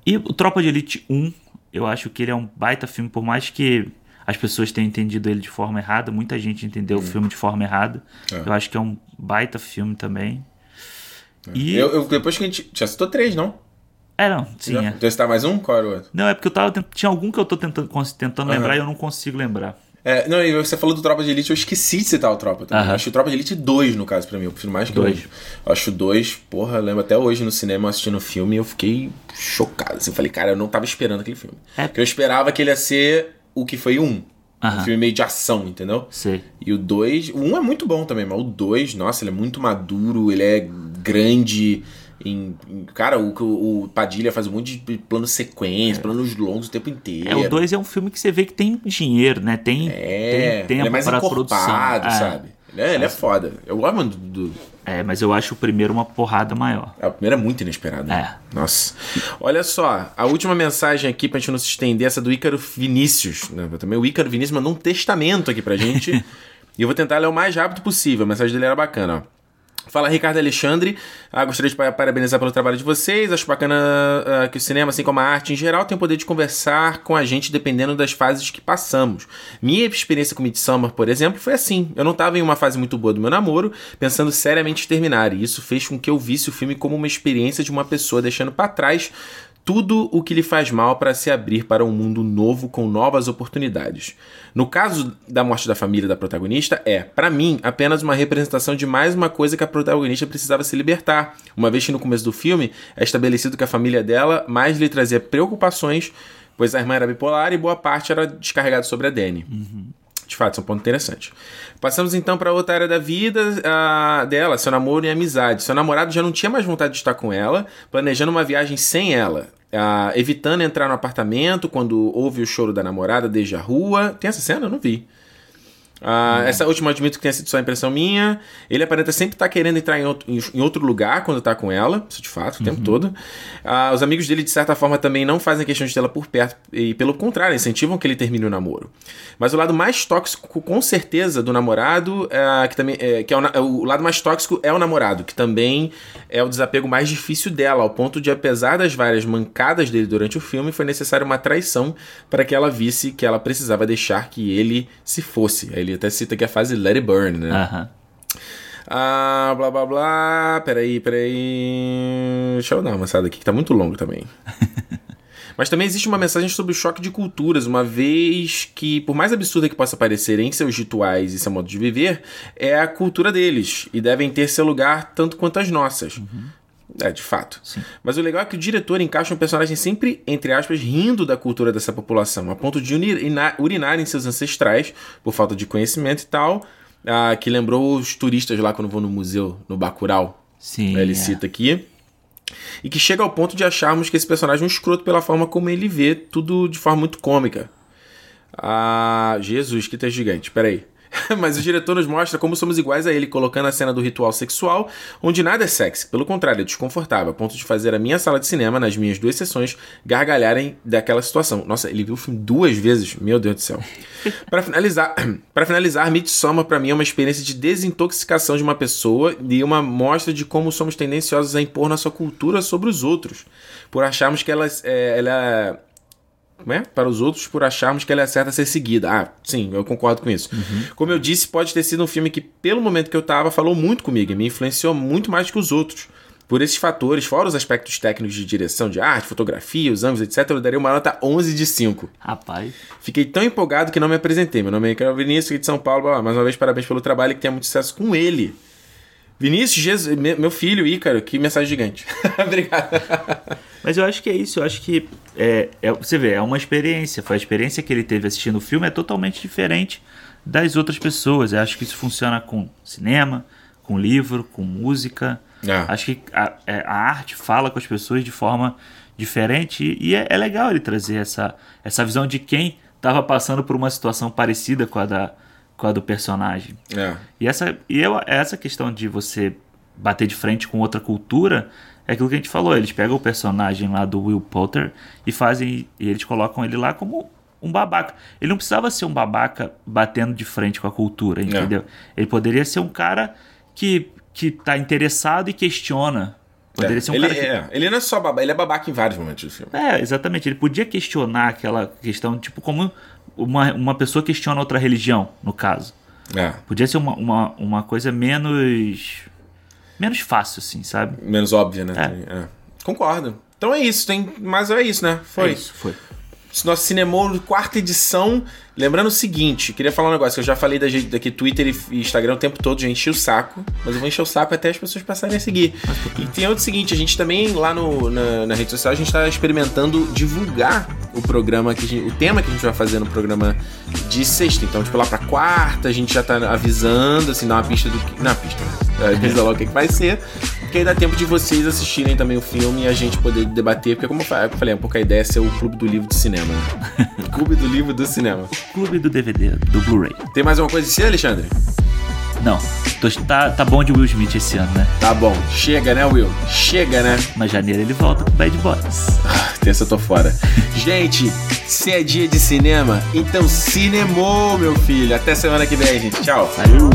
E o Tropa de Elite 1 eu acho que ele é um baita filme, por mais que as pessoas tenham entendido ele de forma errada, muita gente entendeu hum. o filme de forma errada. É. Eu acho que é um baita filme também. É. E... Eu, eu, depois que a gente. Já citou três, não? É, não, sim. Já? É. Então tá mais um? Qual era o outro? Não, é porque eu tava. Tinha algum que eu tô tentando, tentando uhum. lembrar e eu não consigo lembrar. É, não, e você falou do Tropa de Elite, eu esqueci de citar o Tropa também. Uhum. Acho o Tropa de Elite 2, no caso, pra mim. Eu prefiro mais que dois. Eu acho dois, porra, eu lembro até hoje no cinema assistindo o filme eu fiquei chocado. Assim, eu falei, cara, eu não tava esperando aquele filme. É. Porque eu esperava que ele ia ser o que foi um. Uhum. Um filme meio de ação, entendeu? Sim. E o 2, o 1 um é muito bom também, mas o 2, nossa, ele é muito maduro, ele é grande. Em, em, cara, o, o, Padilha faz um monte de plano sequência, é. planos longos o tempo inteiro. É, o 2 é um filme que você vê que tem dinheiro, né? Tem, é, tem tempo ele é mais para produção. É. sabe? Ele é, ele é foda. Eu amo do, do, É, mas eu acho o primeiro uma porrada maior. É, o primeiro é muito inesperado. Né? É. Nossa. Olha só, a última mensagem aqui pra gente não se estender, essa do Ícaro Vinícius. Né? Também o Ícaro Vinícius mandou um testamento aqui pra gente. e eu vou tentar ler o mais rápido possível. A mensagem dele era bacana, ó. Fala Ricardo Alexandre, ah, gostaria de parabenizar pelo trabalho de vocês. Acho bacana uh, que o cinema, assim como a arte em geral, tem o poder de conversar com a gente dependendo das fases que passamos. Minha experiência com Midsommar, por exemplo, foi assim. Eu não estava em uma fase muito boa do meu namoro, pensando seriamente em terminar, e isso fez com que eu visse o filme como uma experiência de uma pessoa deixando para trás tudo o que lhe faz mal para se abrir para um mundo novo com novas oportunidades. No caso da morte da família da protagonista, é, para mim, apenas uma representação de mais uma coisa que a protagonista precisava se libertar, uma vez que no começo do filme é estabelecido que a família dela mais lhe trazia preocupações, pois a irmã era bipolar e boa parte era descarregada sobre a Dani. Uhum. De fato, isso é um ponto interessante. Passamos então para outra área da vida dela, seu namoro e amizade. Seu namorado já não tinha mais vontade de estar com ela, planejando uma viagem sem ela. Evitando entrar no apartamento quando ouve o choro da namorada desde a rua. Tem essa cena? Eu não vi. Uh, essa última admito que tenha sido só impressão minha. Ele aparenta sempre estar tá querendo entrar em outro, em outro, lugar quando está com ela, isso de fato, o tempo uhum. todo. Uh, os amigos dele, de certa forma, também não fazem questão de tê-la por perto, e pelo contrário, incentivam que ele termine o namoro. Mas o lado mais tóxico, com certeza, do namorado, uh, que também é, que é o, o, lado mais tóxico é o namorado, que também é o desapego mais difícil dela, ao ponto de, apesar das várias mancadas dele durante o filme, foi necessário uma traição para que ela visse que ela precisava deixar que ele se fosse. Ele ele até cita que é a fase Let It Burn, né? Aham. Ah, blá blá blá. Peraí, peraí. Deixa eu dar uma amassada aqui, que tá muito longo também. Mas também existe uma mensagem sobre o choque de culturas, uma vez que, por mais absurda que possa parecer em seus rituais e seu modo de viver, é a cultura deles e devem ter seu lugar tanto quanto as nossas. Uhum. É, de fato. Sim. Mas o legal é que o diretor encaixa um personagem sempre, entre aspas, rindo da cultura dessa população, a ponto de urinar, urinar em seus ancestrais, por falta de conhecimento e tal, ah, que lembrou os turistas lá quando vão no museu, no Bacurau. Sim. Ele é. cita aqui. E que chega ao ponto de acharmos que esse personagem é um escroto pela forma como ele vê tudo de forma muito cômica. Ah, Jesus, que tá gigante. Peraí. Mas o diretor nos mostra como somos iguais a ele, colocando a cena do ritual sexual, onde nada é sexy, pelo contrário, é desconfortável, a ponto de fazer a minha sala de cinema, nas minhas duas sessões, gargalharem daquela situação. Nossa, ele viu o filme duas vezes, meu Deus do céu. para finalizar, para finalizar, Midsommar para mim é uma experiência de desintoxicação de uma pessoa e uma mostra de como somos tendenciosos a impor nossa cultura sobre os outros, por acharmos que ela, é, ela né, para os outros por acharmos que ela é certa a ser seguida. Ah, sim, eu concordo com isso. Uhum. Como eu disse, pode ter sido um filme que, pelo momento que eu tava, falou muito comigo e me influenciou muito mais que os outros. Por esses fatores, fora os aspectos técnicos de direção de arte, fotografia, os ângulos, etc., eu daria uma nota 11 de 5. Rapaz. Fiquei tão empolgado que não me apresentei. Meu nome é Vinícius, aqui de São Paulo. Mais uma vez, parabéns pelo trabalho e que tenha muito sucesso com ele. Vinícius, Jesus, meu filho, Ícaro, que mensagem gigante. Obrigado. Mas eu acho que é isso, eu acho que é, é, você vê, é uma experiência. Foi a experiência que ele teve assistindo o filme é totalmente diferente das outras pessoas. Eu acho que isso funciona com cinema, com livro, com música. É. Acho que a, é, a, arte fala com as pessoas de forma diferente e é, é legal ele trazer essa, essa visão de quem estava passando por uma situação parecida com a, da, com a do personagem. É. E, essa, e eu, essa questão de você bater de frente com outra cultura é aquilo que a gente falou. Eles pegam o personagem lá do Will Potter e fazem. E eles colocam ele lá como um babaca. Ele não precisava ser um babaca batendo de frente com a cultura, É. entendeu? Ele poderia ser um cara que, que tá interessado e questiona. Poderia É. ser um ele, cara que, é, ele não é só babaca, ele é babaca em vários momentos do filme. é, exatamente. Ele podia questionar aquela questão, tipo, como uma, uma pessoa questiona outra religião, no caso. É. Podia ser uma, uma, uma coisa menos. menos fácil, assim, sabe? Menos óbvia, né? É. É. Concordo. Então é isso, tem. Mas é isso, né? Foi. É isso, foi. Nosso Cinemou, quarta edição. Lembrando o seguinte, queria falar um negócio que eu já falei da gente daqui Twitter e Instagram o tempo todo, já enchi o saco, mas eu vou encher o saco até as pessoas passarem a seguir. E tem outro seguinte, a gente também lá no, na, na rede social, a gente está experimentando divulgar o programa, que gente- o tema que a gente vai fazer no programa de sexta. Então, tipo, lá pra quarta, a gente já tá avisando, assim, dá uma pista do que. Não, pista, né? Avisa logo o que, que vai ser. Porque aí dá tempo de vocês assistirem também o filme e a gente poder debater, porque como eu fa- eu falei, um pouco a ideia é ser o clube do livro do cinema. Né? clube do livro do cinema. Clube do DVD, do Blu-ray. Tem mais alguma coisa de si, Alexandre? Não, tá, tá bom de Will Smith esse ano, né? Tá bom. Chega, né, Will? Chega, né? Mas janeiro ele volta com Bad Boys. Ah, Terça eu tô fora. gente, se é dia de cinema, então cinemou, meu filho. Até semana que vem, gente. Tchau. Valeu!